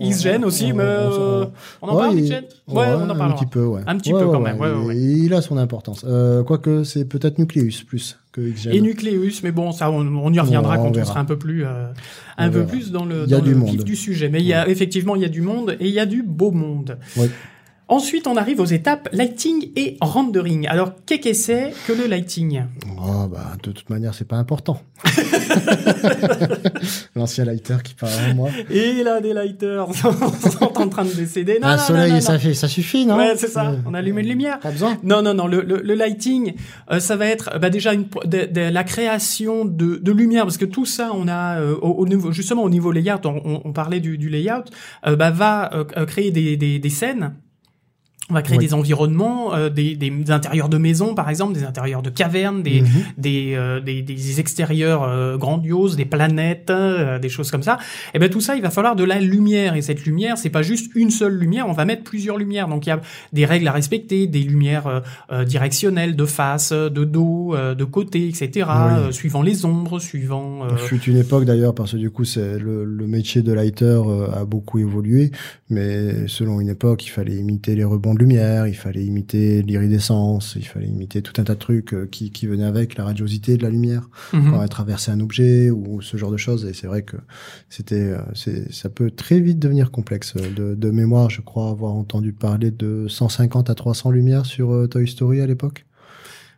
XGen aussi, mais euh, on en Ouais, parle il- XGen Ouais, on en un parlera. petit peu, ouais. Un petit peu quand même, Il a son importance. Euh, Quoique c'est peut-être Nucleus plus que XGen. Et Nucleus, mais bon, ça, on, on y reviendra on quand on sera un peu plus, euh, un On peu plus dans le, dans du monde. sujet. Mais il y a effectivement, il y a du monde et il y a du beau monde. Ouais. Ensuite, on arrive aux étapes lighting et rendering. Alors, qu'est-ce que c'est que le lighting? Oh, bah, de toute manière, c'est pas important. [laughs] L'ancien lighter qui parle en moi. Et là, des lighters [laughs] sont en train de décéder. Non, un non, soleil, non, ça, non. fait, ça suffit, non? Ouais, c'est ça. Euh, On allume une lumière. Pas besoin. Non, non, non. Le, le, le lighting, euh, ça va être bah, déjà une, de, de la création de, de lumière, parce que tout ça, on a euh, au, au niveau, justement au niveau layout, on, on- on parlait du, du layout, euh, bah, va créer des, des, des scènes. On va créer Oui. des environnements, euh, des, des intérieurs de maisons, par exemple, des intérieurs de cavernes, des, Mhm. des, euh, des, des extérieurs euh, grandioses, des planètes, euh, des choses comme ça. Et ben tout ça, il va falloir de la lumière. Et cette lumière, c'est pas juste une seule lumière. On va mettre plusieurs lumières. Donc il y a des règles à respecter, des lumières euh, euh, directionnelles, de face, de dos, euh, de côté, etc. Oui. euh, suivant les ombres, suivant. euh, fut une époque d'ailleurs parce que du coup c'est le, le métier de lighter euh, a beaucoup évolué, mais selon une époque il fallait imiter les rebonds de lumière, il fallait imiter l'iridescence, il fallait imiter tout un tas de trucs euh, qui, qui venaient avec la radiosité de la lumière mhm. quand elle traversait un objet ou ce genre de choses. Et c'est vrai que c'était, euh, c'est, ça peut très vite devenir complexe. De, de mémoire, je crois avoir entendu parler de 150 à 300 lumières sur euh, Toy Story à l'époque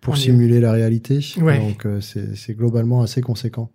pour On est- simuler la réalité. Ouais. Donc euh, c'est, c'est globalement assez conséquent.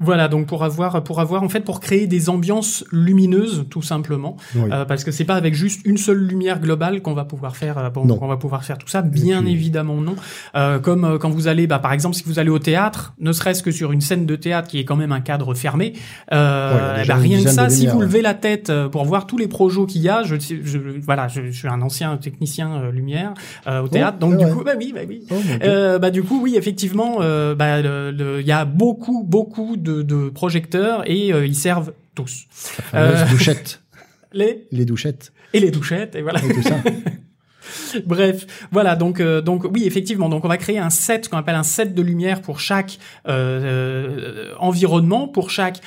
Voilà, donc pour avoir, pour avoir en fait, pour créer des ambiances lumineuses, tout simplement, Oui. Euh, parce que c'est pas avec juste une seule lumière globale qu'on va pouvoir faire, euh, bon, qu'on va pouvoir faire tout ça. Bien puis- évidemment non. Euh, comme euh, quand vous allez, bah, par exemple, si vous allez au théâtre, ne serait-ce que sur une scène de théâtre qui est quand même un cadre fermé, euh, Ouais, une rien que ça, si lumières, vous ouais. levez la tête euh, pour voir tous les projets qu'il y a, je, je, voilà, je, je suis un ancien technicien lumière euh, au théâtre, donc du coup, bah oui, bah oui. Oh. Euh, bah du coup oui effectivement euh, bah il y a beaucoup beaucoup de, de projecteurs et euh, ils servent tous. La euh, douchette, [laughs] les les douchettes. Et les douchettes et voilà. Et tout ça. [laughs] bref voilà donc euh, donc oui effectivement donc on va créer un set qu'on appelle un set de lumière pour chaque euh, euh, environnement pour chaque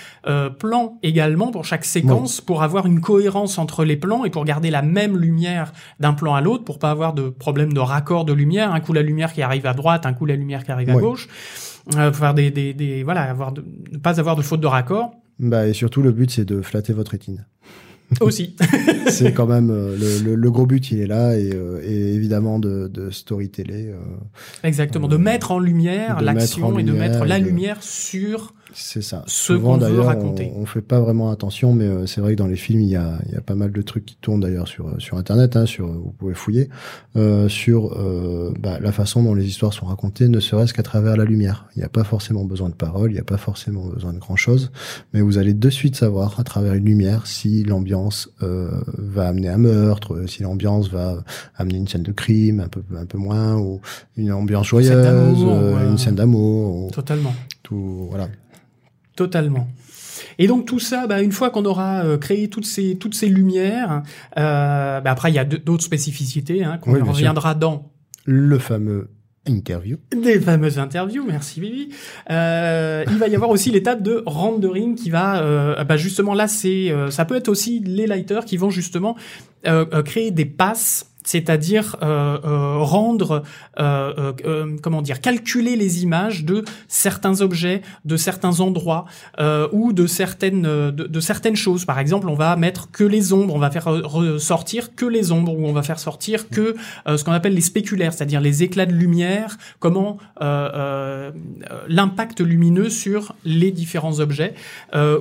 plan également pour chaque séquence pour avoir une cohérence entre les plans et pour garder la même lumière d'un plan à l'autre pour pas avoir de problème de raccord de lumière. Un coup la lumière qui arrive à droite un coup la lumière qui arrive à Oui. gauche euh, faire des, des, des voilà avoir de, ne pas avoir de faute de raccord Bah, et surtout, le but, c'est de flatter votre rétine. [laughs] aussi [laughs] c'est quand même euh, le, le, le gros but, il est là, et, euh, et évidemment de, de storyteller. exactement de mettre en lumière l'action et de mettre la lumière sur C'est ça. ce Souvent qu'on veut d'ailleurs, raconter. on, fait pas vraiment attention, mais euh, c'est vrai que dans les films, il y a, y a pas mal de trucs qui tournent d'ailleurs sur euh, sur internet, hein, sur vous pouvez fouiller euh, sur euh, bah, la façon dont les histoires sont racontées, ne serait-ce qu'à travers la lumière. Il n'y a pas forcément besoin de paroles, il n'y a pas forcément besoin de grand chose, mais vous allez de suite savoir à travers une lumière si l'ambiance euh, va amener un meurtre, euh, si l'ambiance va amener une scène de crime, un peu un peu moins, ou une ambiance joyeuse, une scène d'amour, ou Totalement. tout voilà. Totalement. Et donc tout ça, bah, une fois qu'on aura euh, créé toutes ces toutes ces lumières, euh, bah, après il y a d'autres spécificités hein, qu'on Oui, bien sûr. reviendra dans Le fameux interview. des fameuses interviews. Merci Vivi. Euh, il va y avoir aussi l'étape de rendering qui va, euh, bah, justement là c'est, euh, ça peut être aussi les lighters qui vont justement euh, créer des passes. C'est-à-dire euh, euh, rendre, euh, euh, euh, comment dire, calculer les images de certains objets, de certains endroits euh, ou de certaines de, de certaines choses. Par exemple, on va mettre que les ombres, on va faire ressortir que les ombres ou on va faire sortir que ce qu'on appelle les spéculaires, c'est-à-dire les éclats de lumière, comment l'impact lumineux sur les différents objets,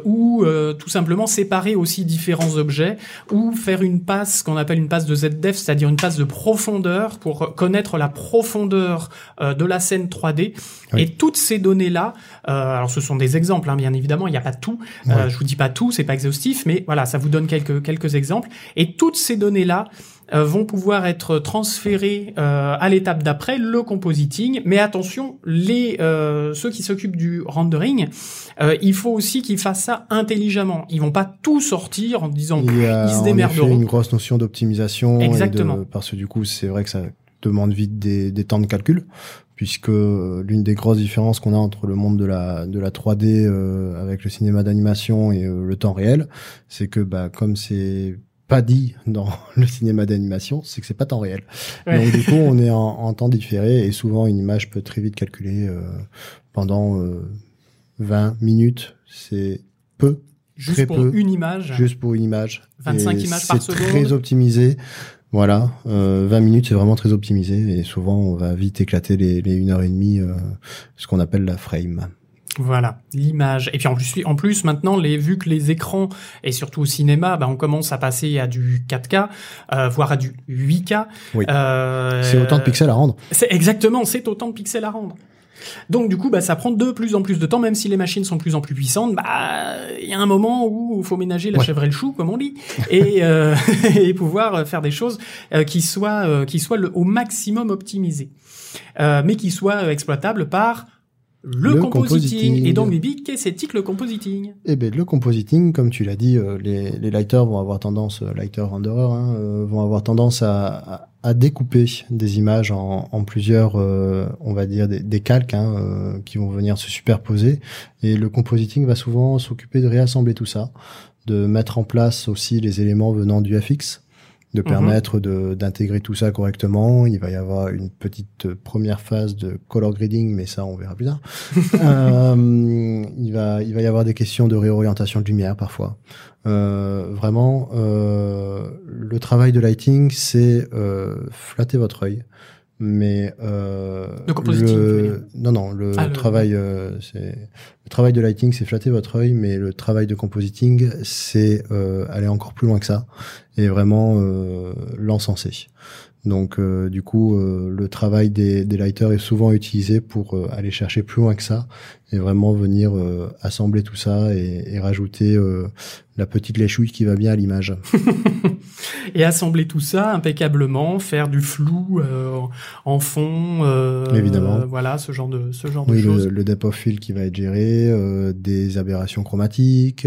ou tout simplement séparer aussi différents objets, ou faire une passe qu'on appelle une passe de ZDF, c'est-à-dire une passe de profondeur pour connaître la profondeur euh, de la scène 3D. Oui. Et toutes ces données-là, euh, alors ce sont des exemples, hein, bien évidemment, il n'y a pas tout. Euh, Ouais. je vous dis pas tout, c'est pas exhaustif, mais voilà, ça vous donne quelques quelques exemples. Et toutes ces données-là vont pouvoir être transférées euh, à l'étape d'après, le compositing. Mais attention, les euh, ceux qui s'occupent du rendering, euh, il faut aussi qu'ils fassent ça intelligemment. Ils vont pas tout sortir en disant Il y a ils se en démerderont. effet une grosse notion d'optimisation. et Exactement. de- parce que du coup, c'est vrai que ça demande vite des, des temps de calcul, puisque euh, l'une des grosses différences qu'on a entre le monde de la, de la 3D euh, avec le cinéma d'animation et euh, le temps réel, c'est que bah, comme c'est pas dit dans [laughs] le cinéma d'animation, c'est que c'est pas temps réel. Ouais. Donc du coup, on est en, [laughs] en temps différé et souvent une image peut très vite calculer euh, pendant euh, 20 minutes. C'est peu juste très pour peu, une image. juste pour une image. 25 Et images par C'est seconde. très optimisé. Voilà, euh, 20 minutes, c'est vraiment très optimisé et souvent on va vite éclater les, les 1 heure et demie, euh, ce qu'on appelle la frame. Voilà, l'image. Et puis en plus, en plus maintenant, les, vu que les écrans, et surtout au cinéma, bah, on commence à passer à du 4K, euh, voire à du 8K. Oui. Euh, C'est autant de pixels à rendre. C'est exactement, c'est autant de pixels à rendre. Donc du coup, bah, ça prend de plus en plus de temps, même si les machines sont de plus en plus puissantes. Bah, il y a un moment où il faut ménager la Ouais. chèvre et le chou, comme on dit, et, [laughs] euh, [laughs] et pouvoir faire des choses euh, qui soient euh, qui soient le, au maximum optimisées, euh, mais qui soient exploitables par le, Le compositing. compositing. Et donc, Bibi, qu'est-ce que c'est que le compositing? Eh ben le compositing, comme tu l'as dit, euh, les, les lighters vont avoir tendance, euh, lighter renderer, hein, euh, vont avoir tendance à, à, à découper des images en, en plusieurs, euh, on va dire des, des calques hein, euh, qui vont venir se superposer. Et le compositing va souvent s'occuper de réassembler tout ça, de mettre en place aussi les éléments venant du FX de Mhm. permettre de d'intégrer tout ça correctement. Il va y avoir une petite euh, première phase de color grading, mais ça on verra plus tard. [laughs] Euh, il va il va y avoir des questions de réorientation de lumière parfois. Euh, vraiment, euh, le travail de lighting, c'est euh, flatter votre œil. Mais euh, le, non non le Ah, travail euh, c'est le travail de lighting c'est flatter votre œil mais le travail de compositing c'est euh, aller encore plus loin que ça et vraiment euh, l'encenser. Donc euh, du coup, euh, le travail des, des lighters est souvent utilisé pour aller chercher plus loin que ça et vraiment venir euh, assembler tout ça et, et rajouter euh, la petite léchouille qui va bien à l'image. [laughs] Et assembler tout ça impeccablement, faire du flou euh, en fond, Évidemment. voilà, ce genre de ce genre de Oui, choses. le, le depth of field qui va être géré, des aberrations chromatiques,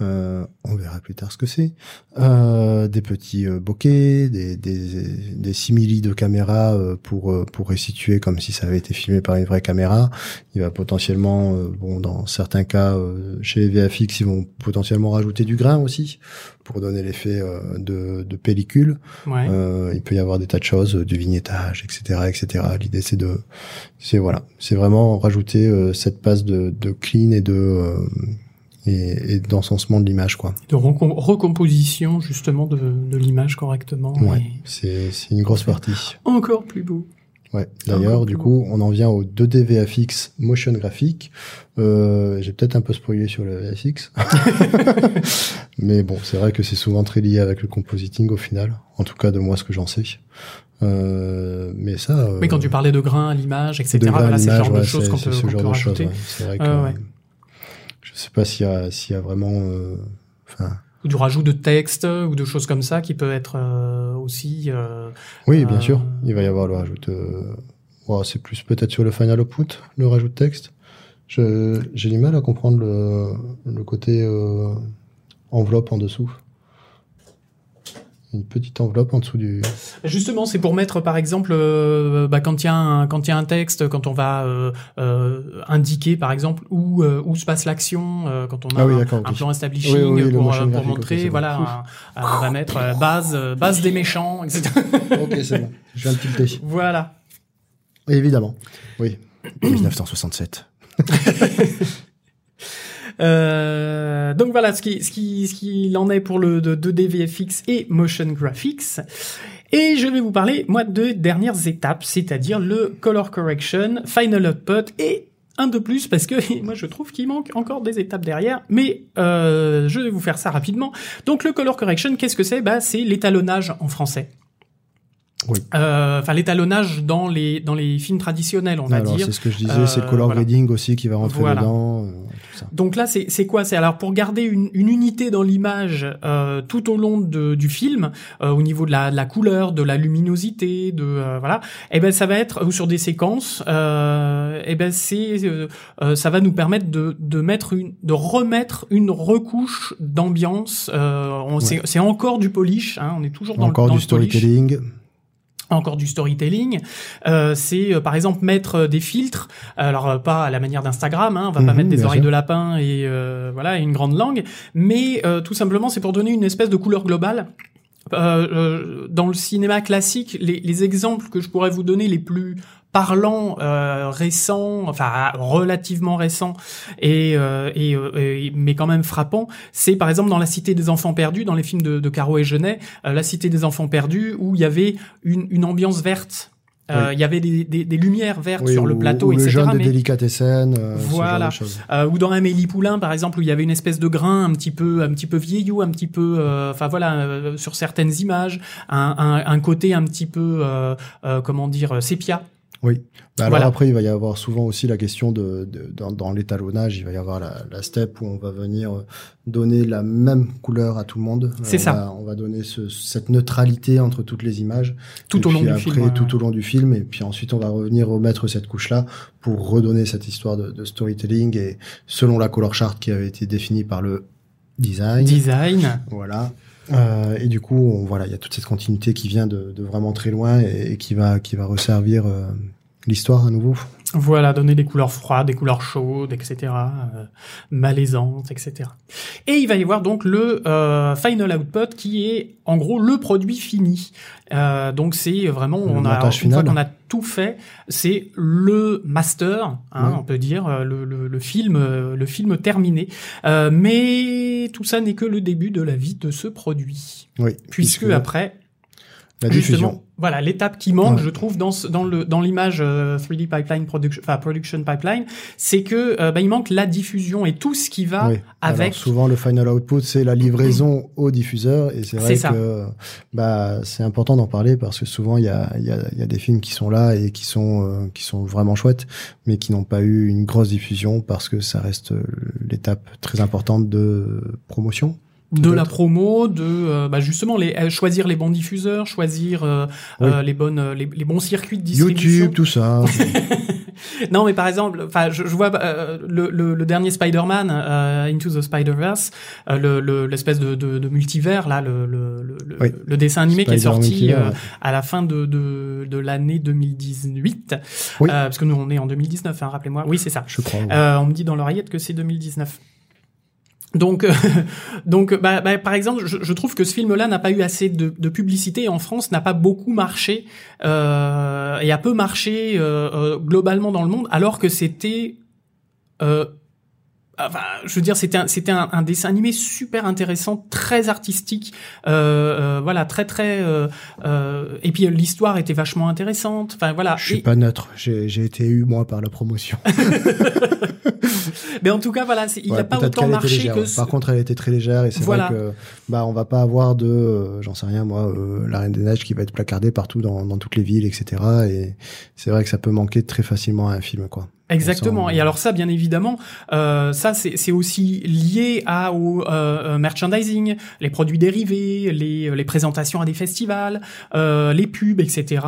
on verra plus tard ce que c'est, des petits bokeh, des, des, des simili de caméra pour pour restituer comme si ça avait été filmé par une vraie caméra. Il va potentiellement, euh, bon, dans certains cas, euh, chez les VFX, ils vont potentiellement rajouter du grain aussi pour donner l'effet euh, de, de pellicule. Ouais. Il peut y avoir des tas de choses, du vignettage, etc., etc. L'idée c'est de, c'est voilà, c'est vraiment rajouter cette passe de, de clean et de et, et d'encensement de l'image quoi. de recom- recomposition justement de, de l'image correctement. Ouais, et c'est une grosse partie. Encore plus beau. Ouais. D'ailleurs, du coup, on en vient au 2D VFX motion graphique. Euh, J'ai peut-être un peu spoilé sur le VFX, [laughs] mais bon, c'est vrai que c'est souvent très lié avec le compositing au final. En tout cas, de moi, ce que j'en sais. Euh, mais ça. Euh, mais quand tu parlais de grain à l'image, etc. Voilà, c'est le genre de choses qu'on peut, ce qu'on genre peut de choses. rajouter. ouais. C'est vrai que Euh, ouais. je sais pas s'il y a s'il y a vraiment. euh, Enfin, Ou du rajout de texte ou de choses comme ça qui peut être euh, aussi. euh, oui, bien Euh, sûr, il va y avoir le rajout. De... ouais, c'est plus peut-être sur le final output, le rajout de texte. Je j'ai du mal à comprendre le le côté euh, enveloppe en dessous. Une petite enveloppe en dessous du. Justement, c'est pour mettre, par exemple, euh, bah, quand il y a un quand il y a un texte, quand on va euh, euh, indiquer, par exemple, où euh, où se passe l'action, euh, quand on a Ah oui, un, plan establishing Oui, oui, pour, euh, montrer, voilà, Ouf. un- un- on va mettre euh, base euh, base des méchants, etc. [laughs] ok, c'est bon. Je viens de tilter. voilà. Évidemment. Oui. [clears throat] 1967. [laughs] Euh, donc voilà ce qui, ce qui, ce qu'il en est pour le de 2D VFX et Motion Graphics. Et je vais vous parler, moi, de dernières étapes, c'est-à-dire le Color Correction, Final Output et un de plus parce que [laughs] moi je trouve qu'il manque encore des étapes derrière, mais euh, je vais vous faire ça rapidement. Donc le Color Correction, qu'est-ce que c'est? Bah c'est l'étalonnage en français. Oui. Euh, Enfin l'étalonnage dans les dans les films traditionnels, on va Alors, dire. c'est ce que je disais, c'est le Euh, color voilà. grading aussi qui va rentrer Voilà. dedans, euh, ça. Donc là, c'est quoi? C'est alors pour garder une, une unité dans l'image euh, tout au long de, du film, euh, au niveau de la, de la couleur, de la luminosité, de euh, voilà. Et ben ça va être ou sur des séquences. Euh, et ben c'est euh, euh, ça va nous permettre de, de mettre une de remettre une recouche d'ambiance. Euh, on- c'est- encore du polish. Hein, on est toujours dans, le- Encore dans du le storytelling. Encore du storytelling. Euh, c'est euh, par exemple mettre euh, des filtres. Alors euh, pas à la manière d'Instagram, hein, on va pas Mhm, mettre des oreilles sûr. de lapin et euh, voilà et une grande langue, mais euh, tout simplement c'est pour donner une espèce de couleur globale. Euh, euh, dans le cinéma classique, les, les exemples que je pourrais vous donner les plus parlants, euh, récents, enfin relativement récents, et, euh, et, euh, et- mais quand même frappants, c'est par exemple dans La Cité des Enfants Perdus, dans les films de, de Caro et Genet, euh, La Cité des Enfants Perdus, où il y avait une, une ambiance verte. Euh, Il y avait des, des, des lumières vertes Oui, sur le plateau, ou le etc. jeune de mais- délicatessen, euh, ce genre Voilà. euh, ou dans Amélie Poulain, par exemple, où il y avait une espèce de grain un petit peu, un petit peu vieillot, un petit peu, euh, enfin voilà, euh, sur certaines images, un, un, un côté un petit peu, euh, euh, comment dire, euh, sépia. Oui. Bah alors Voilà. après, il va y avoir souvent aussi la question de, de- dans, dans l'étalonnage, il va y avoir la, la step où on va venir euh, donner la même couleur à tout le monde. C'est on ça. Va, on va donner ce- cette neutralité entre toutes les images. Tout Et au long du après, film, ouais, tout au long du film, et puis ensuite on va revenir remettre cette couche-là pour redonner cette histoire de, de storytelling et selon la color chart qui avait été définie par le design. Design. Voilà. Euh, et du coup, voilà, il y a toute cette continuité qui vient de, de vraiment très loin et, et qui va qui va resservir euh, l'histoire à nouveau. Voilà, donner des couleurs froides, des couleurs chaudes, etc., euh, malaisantes, etc. Et il va y avoir donc le euh, final output qui est en gros le produit fini. Euh, donc c'est vraiment Le on a une fois qu'on a tout fait, c'est le master, hein, Ouais. on peut dire euh, le, le, le film, euh, le film terminé. Euh, mais tout ça n'est que le début de la vie de ce produit, Oui. puisque après la Justement, diffusion. voilà, l'étape qui manque, Ouais. je trouve, dans ce- dans le dans l'image euh, 3D pipeline production, enfin production pipeline, c'est que euh, bah, il manque la diffusion et tout ce qui va Oui. Alors, avec. souvent, le final output, c'est la livraison au diffuseur, et c'est vrai C'est que bah c'est important d'en parler parce que souvent il y a y a y a des films qui sont là et qui sont euh, qui sont vraiment chouettes, mais qui n'ont pas eu une grosse diffusion parce que ça reste euh, l'étape très importante de promotion. De la promo, de euh, bah, justement les euh, choisir les bons diffuseurs, choisir euh, Oui. euh, les bonnes les, les bons circuits de distribution. YouTube, tout ça. [laughs] Non, mais par exemple, enfin, je, je vois euh, le, le, le dernier Spider-Man, euh, Into the Spider-Verse, euh, le- le- l'espèce de, de, de multivers là, le, le, le, le- Oui. le dessin animé qui est sorti euh, à la fin de, de, de l'année 2018, Oui. Euh, parce que nous on est en 2019, hein, rappelez-moi. Oui, c'est ça. Je crois. Euh, on me dit dans l'oreillette que c'est 2019. Donc, euh, [laughs] donc, bah, bah, par exemple, je, trouve que ce film-là n'a pas eu assez de, de publicité en France n'a pas beaucoup marché euh, et a peu marché euh, euh, globalement dans le monde, alors que c'était euh, Enfin, je veux dire, c'était un, c'était un, un, dessin animé super intéressant, très artistique, euh, euh, voilà, très très. Euh, euh et puis l'histoire était vachement intéressante. Enfin voilà. Je suis pas neutre. J'ai, j'ai été eu moi par la promotion. [laughs] Mais en tout cas, voilà, il n'a pas autant marché que. Par contre, elle était très légère et c'est vrai que bah on va pas avoir de, euh, j'en sais rien moi, euh, la Reine des Neiges qui va être placardée partout dans, dans toutes les villes, etc. Et c'est vrai que ça peut manquer très facilement à un film, quoi. Exactement. Et alors ça, bien évidemment, euh, ça c'est aussi lié à au euh, euh, merchandising, les produits dérivés, les, les présentations à des festivals, euh, les pubs, etc.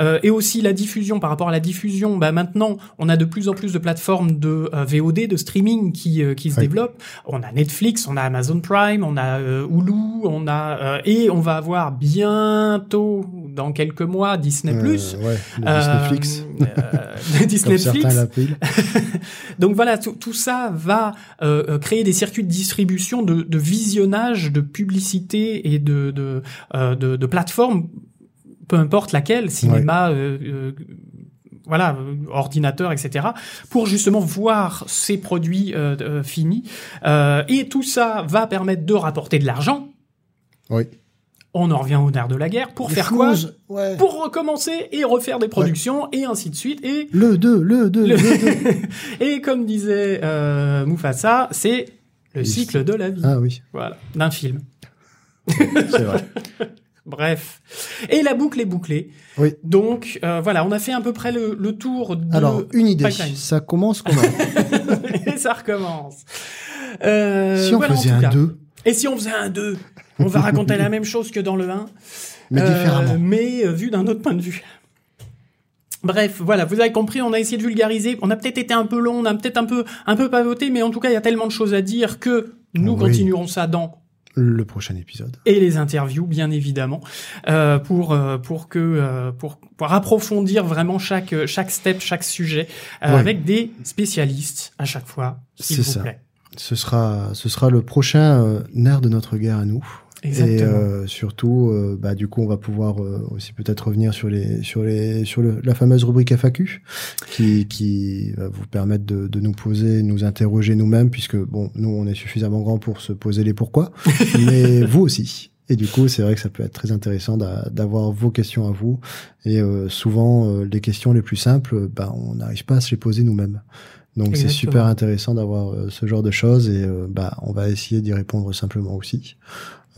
Euh, et aussi la diffusion. Par rapport à la diffusion, bah maintenant, on a de plus en plus de plateformes de euh, VOD, de streaming qui qui se développent. On a Netflix, on a Amazon Prime, on a Hulu, on a et on va avoir bientôt dans quelques mois Disney Plus. ouais, Disneyflix. [laughs] [laughs] Donc voilà, tout ça va euh, euh, créer des circuits de distribution, de, de visionnage, de publicité et de, de, euh, de, de plateformes, peu importe laquelle, cinéma, voilà, ordinateur, etc., pour justement voir ces produits finis. et tout ça va permettre de rapporter de l'argent. Oui on en revient au nerf de la guerre pour faire quoi Pour recommencer et refaire des productions et ainsi de suite et le 2, le 2, le 2. [laughs] et comme disait euh, Mufasa, c'est le cycle de la vie. Ah oui. Voilà, d'un film. c'est vrai. [laughs] Bref. Et la boucle est bouclée. Oui. Donc euh, voilà, on a fait à peu près le, tour de Alors, une idée. Ça commence comment? [laughs] Et ça recommence. Euh, si on faisait un 2 Et si on faisait un 2 on va raconter la même chose que dans le 1, mais différemment, euh, mais euh, vu d'un autre point de vue. Bref, voilà, vous avez compris, on a essayé de vulgariser, on a peut-être été un peu long, on a peut-être un peu un peu pavoté, mais en tout cas, il y a tellement de choses à dire que nous continuerons ça dans le prochain épisode et les interviews bien évidemment euh, pour pour que euh, pour pour approfondir vraiment chaque chaque step chaque sujet avec des spécialistes à chaque fois s'il vous plaît. Ce sera ce sera le prochain nerf de notre guerre à nous. Et euh, surtout, euh, bah, du coup, on va pouvoir euh, aussi peut-être revenir sur les sur les sur le, la fameuse rubrique FAQ, qui qui va vous permettre de, de nous poser, nous interroger nous-mêmes, puisque bon, nous, on est suffisamment grands pour se poser les pourquoi, [laughs] mais vous aussi. Et du coup, c'est vrai que ça peut être très intéressant d'avoir vos questions à vous. Et souvent, les questions les plus simples, bah, on n'arrive pas à se les poser nous-mêmes. Donc c'est super intéressant d'avoir ce genre de choses et bah on va essayer d'y répondre simplement aussi.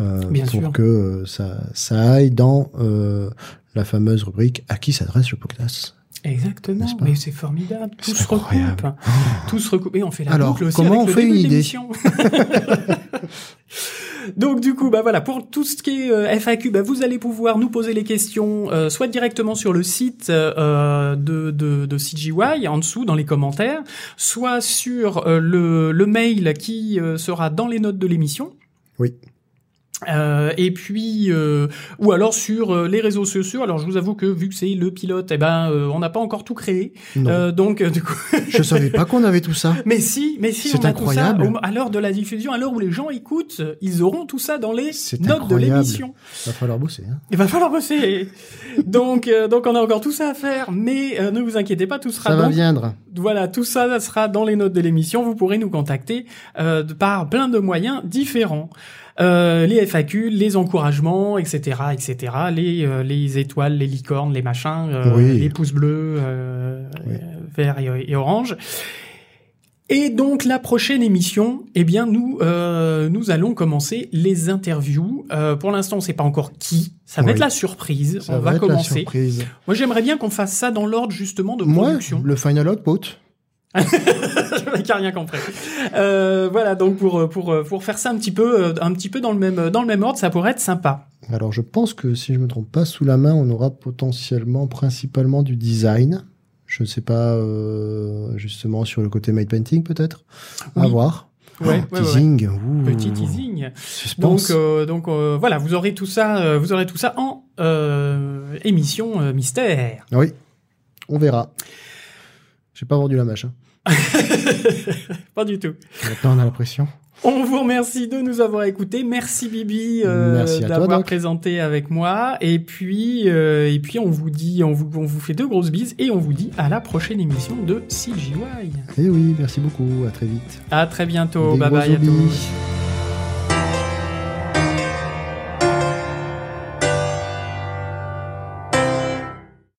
Euh, pour que euh, ça, ça aille dans euh, la fameuse rubrique à qui s'adresse le podcast. Exactement, mais c'est formidable. Tout se recoupe. Tout se recoupe. Et on fait la Alors, boucle aussi comment avec on fait une idée [laughs] Donc du coup, bah voilà, pour tout ce qui est euh, FAQ, bah, vous allez pouvoir nous poser les questions, euh, soit directement sur le site euh, de, de, de, CGY en dessous dans les commentaires, soit sur le, le mail qui sera dans les notes de l'émission. Oui. Euh, et puis euh, ou alors sur euh, les réseaux sociaux. Alors je vous avoue que vu que c'est le pilote, eh ben on n'a pas encore tout créé. donc du coup, [laughs] je savais pas qu'on avait tout ça. [laughs] Mais si, mais si, c'est incroyable. Tout ça, à l'heure de la diffusion, à l'heure où les gens écoutent, ils auront tout ça dans les notes de l'émission. Il va falloir bosser. Hein. Il va falloir bosser. donc donc on a encore tout ça à faire, mais ne vous inquiétez pas, tout sera. Ça va viendre. Voilà, tout ça, ça sera dans les notes de l'émission. Vous pourrez nous contacter par plein de moyens différents. Euh, les FAQ, les encouragements, etc., etc., les, euh, les étoiles, les licornes, les machins, euh, les pouces bleus, verts et, orange. Et donc la prochaine émission, eh bien nous nous allons commencer les interviews. pour l'instant, on sait pas encore qui. Ça va être la surprise. on va, commencer. Moi, j'aimerais bien qu'on fasse ça dans l'ordre justement de production. le final output. [laughs] je n'ai rien compris. Euh, voilà, donc pour pour pour faire ça un petit peu un petit peu dans le même dans le même ordre, ça pourrait être sympa. Alors je pense que si je me trompe pas, sous la main, on aura potentiellement principalement du design. Je ne sais pas euh, justement sur le côté made painting peut-être. À voir. Ouais, oh, teasing. Petit teasing. Donc, euh, donc euh, voilà, vous aurez tout ça, euh, vous aurez tout ça en émission mystère. Oui, on verra. J'ai pas vendu la mâche. Hein. [laughs] pas du tout. Maintenant, on a la pression. On vous remercie de nous avoir écoutés. Merci Bibi euh, d'avoir présenté avec moi. Et puis, euh, et puis on vous dit, on vous, on vous fait deux grosses bises et on vous dit à la prochaine émission de CGY. Et eh oui, merci beaucoup. À très vite. À très bientôt. bye bye à tous.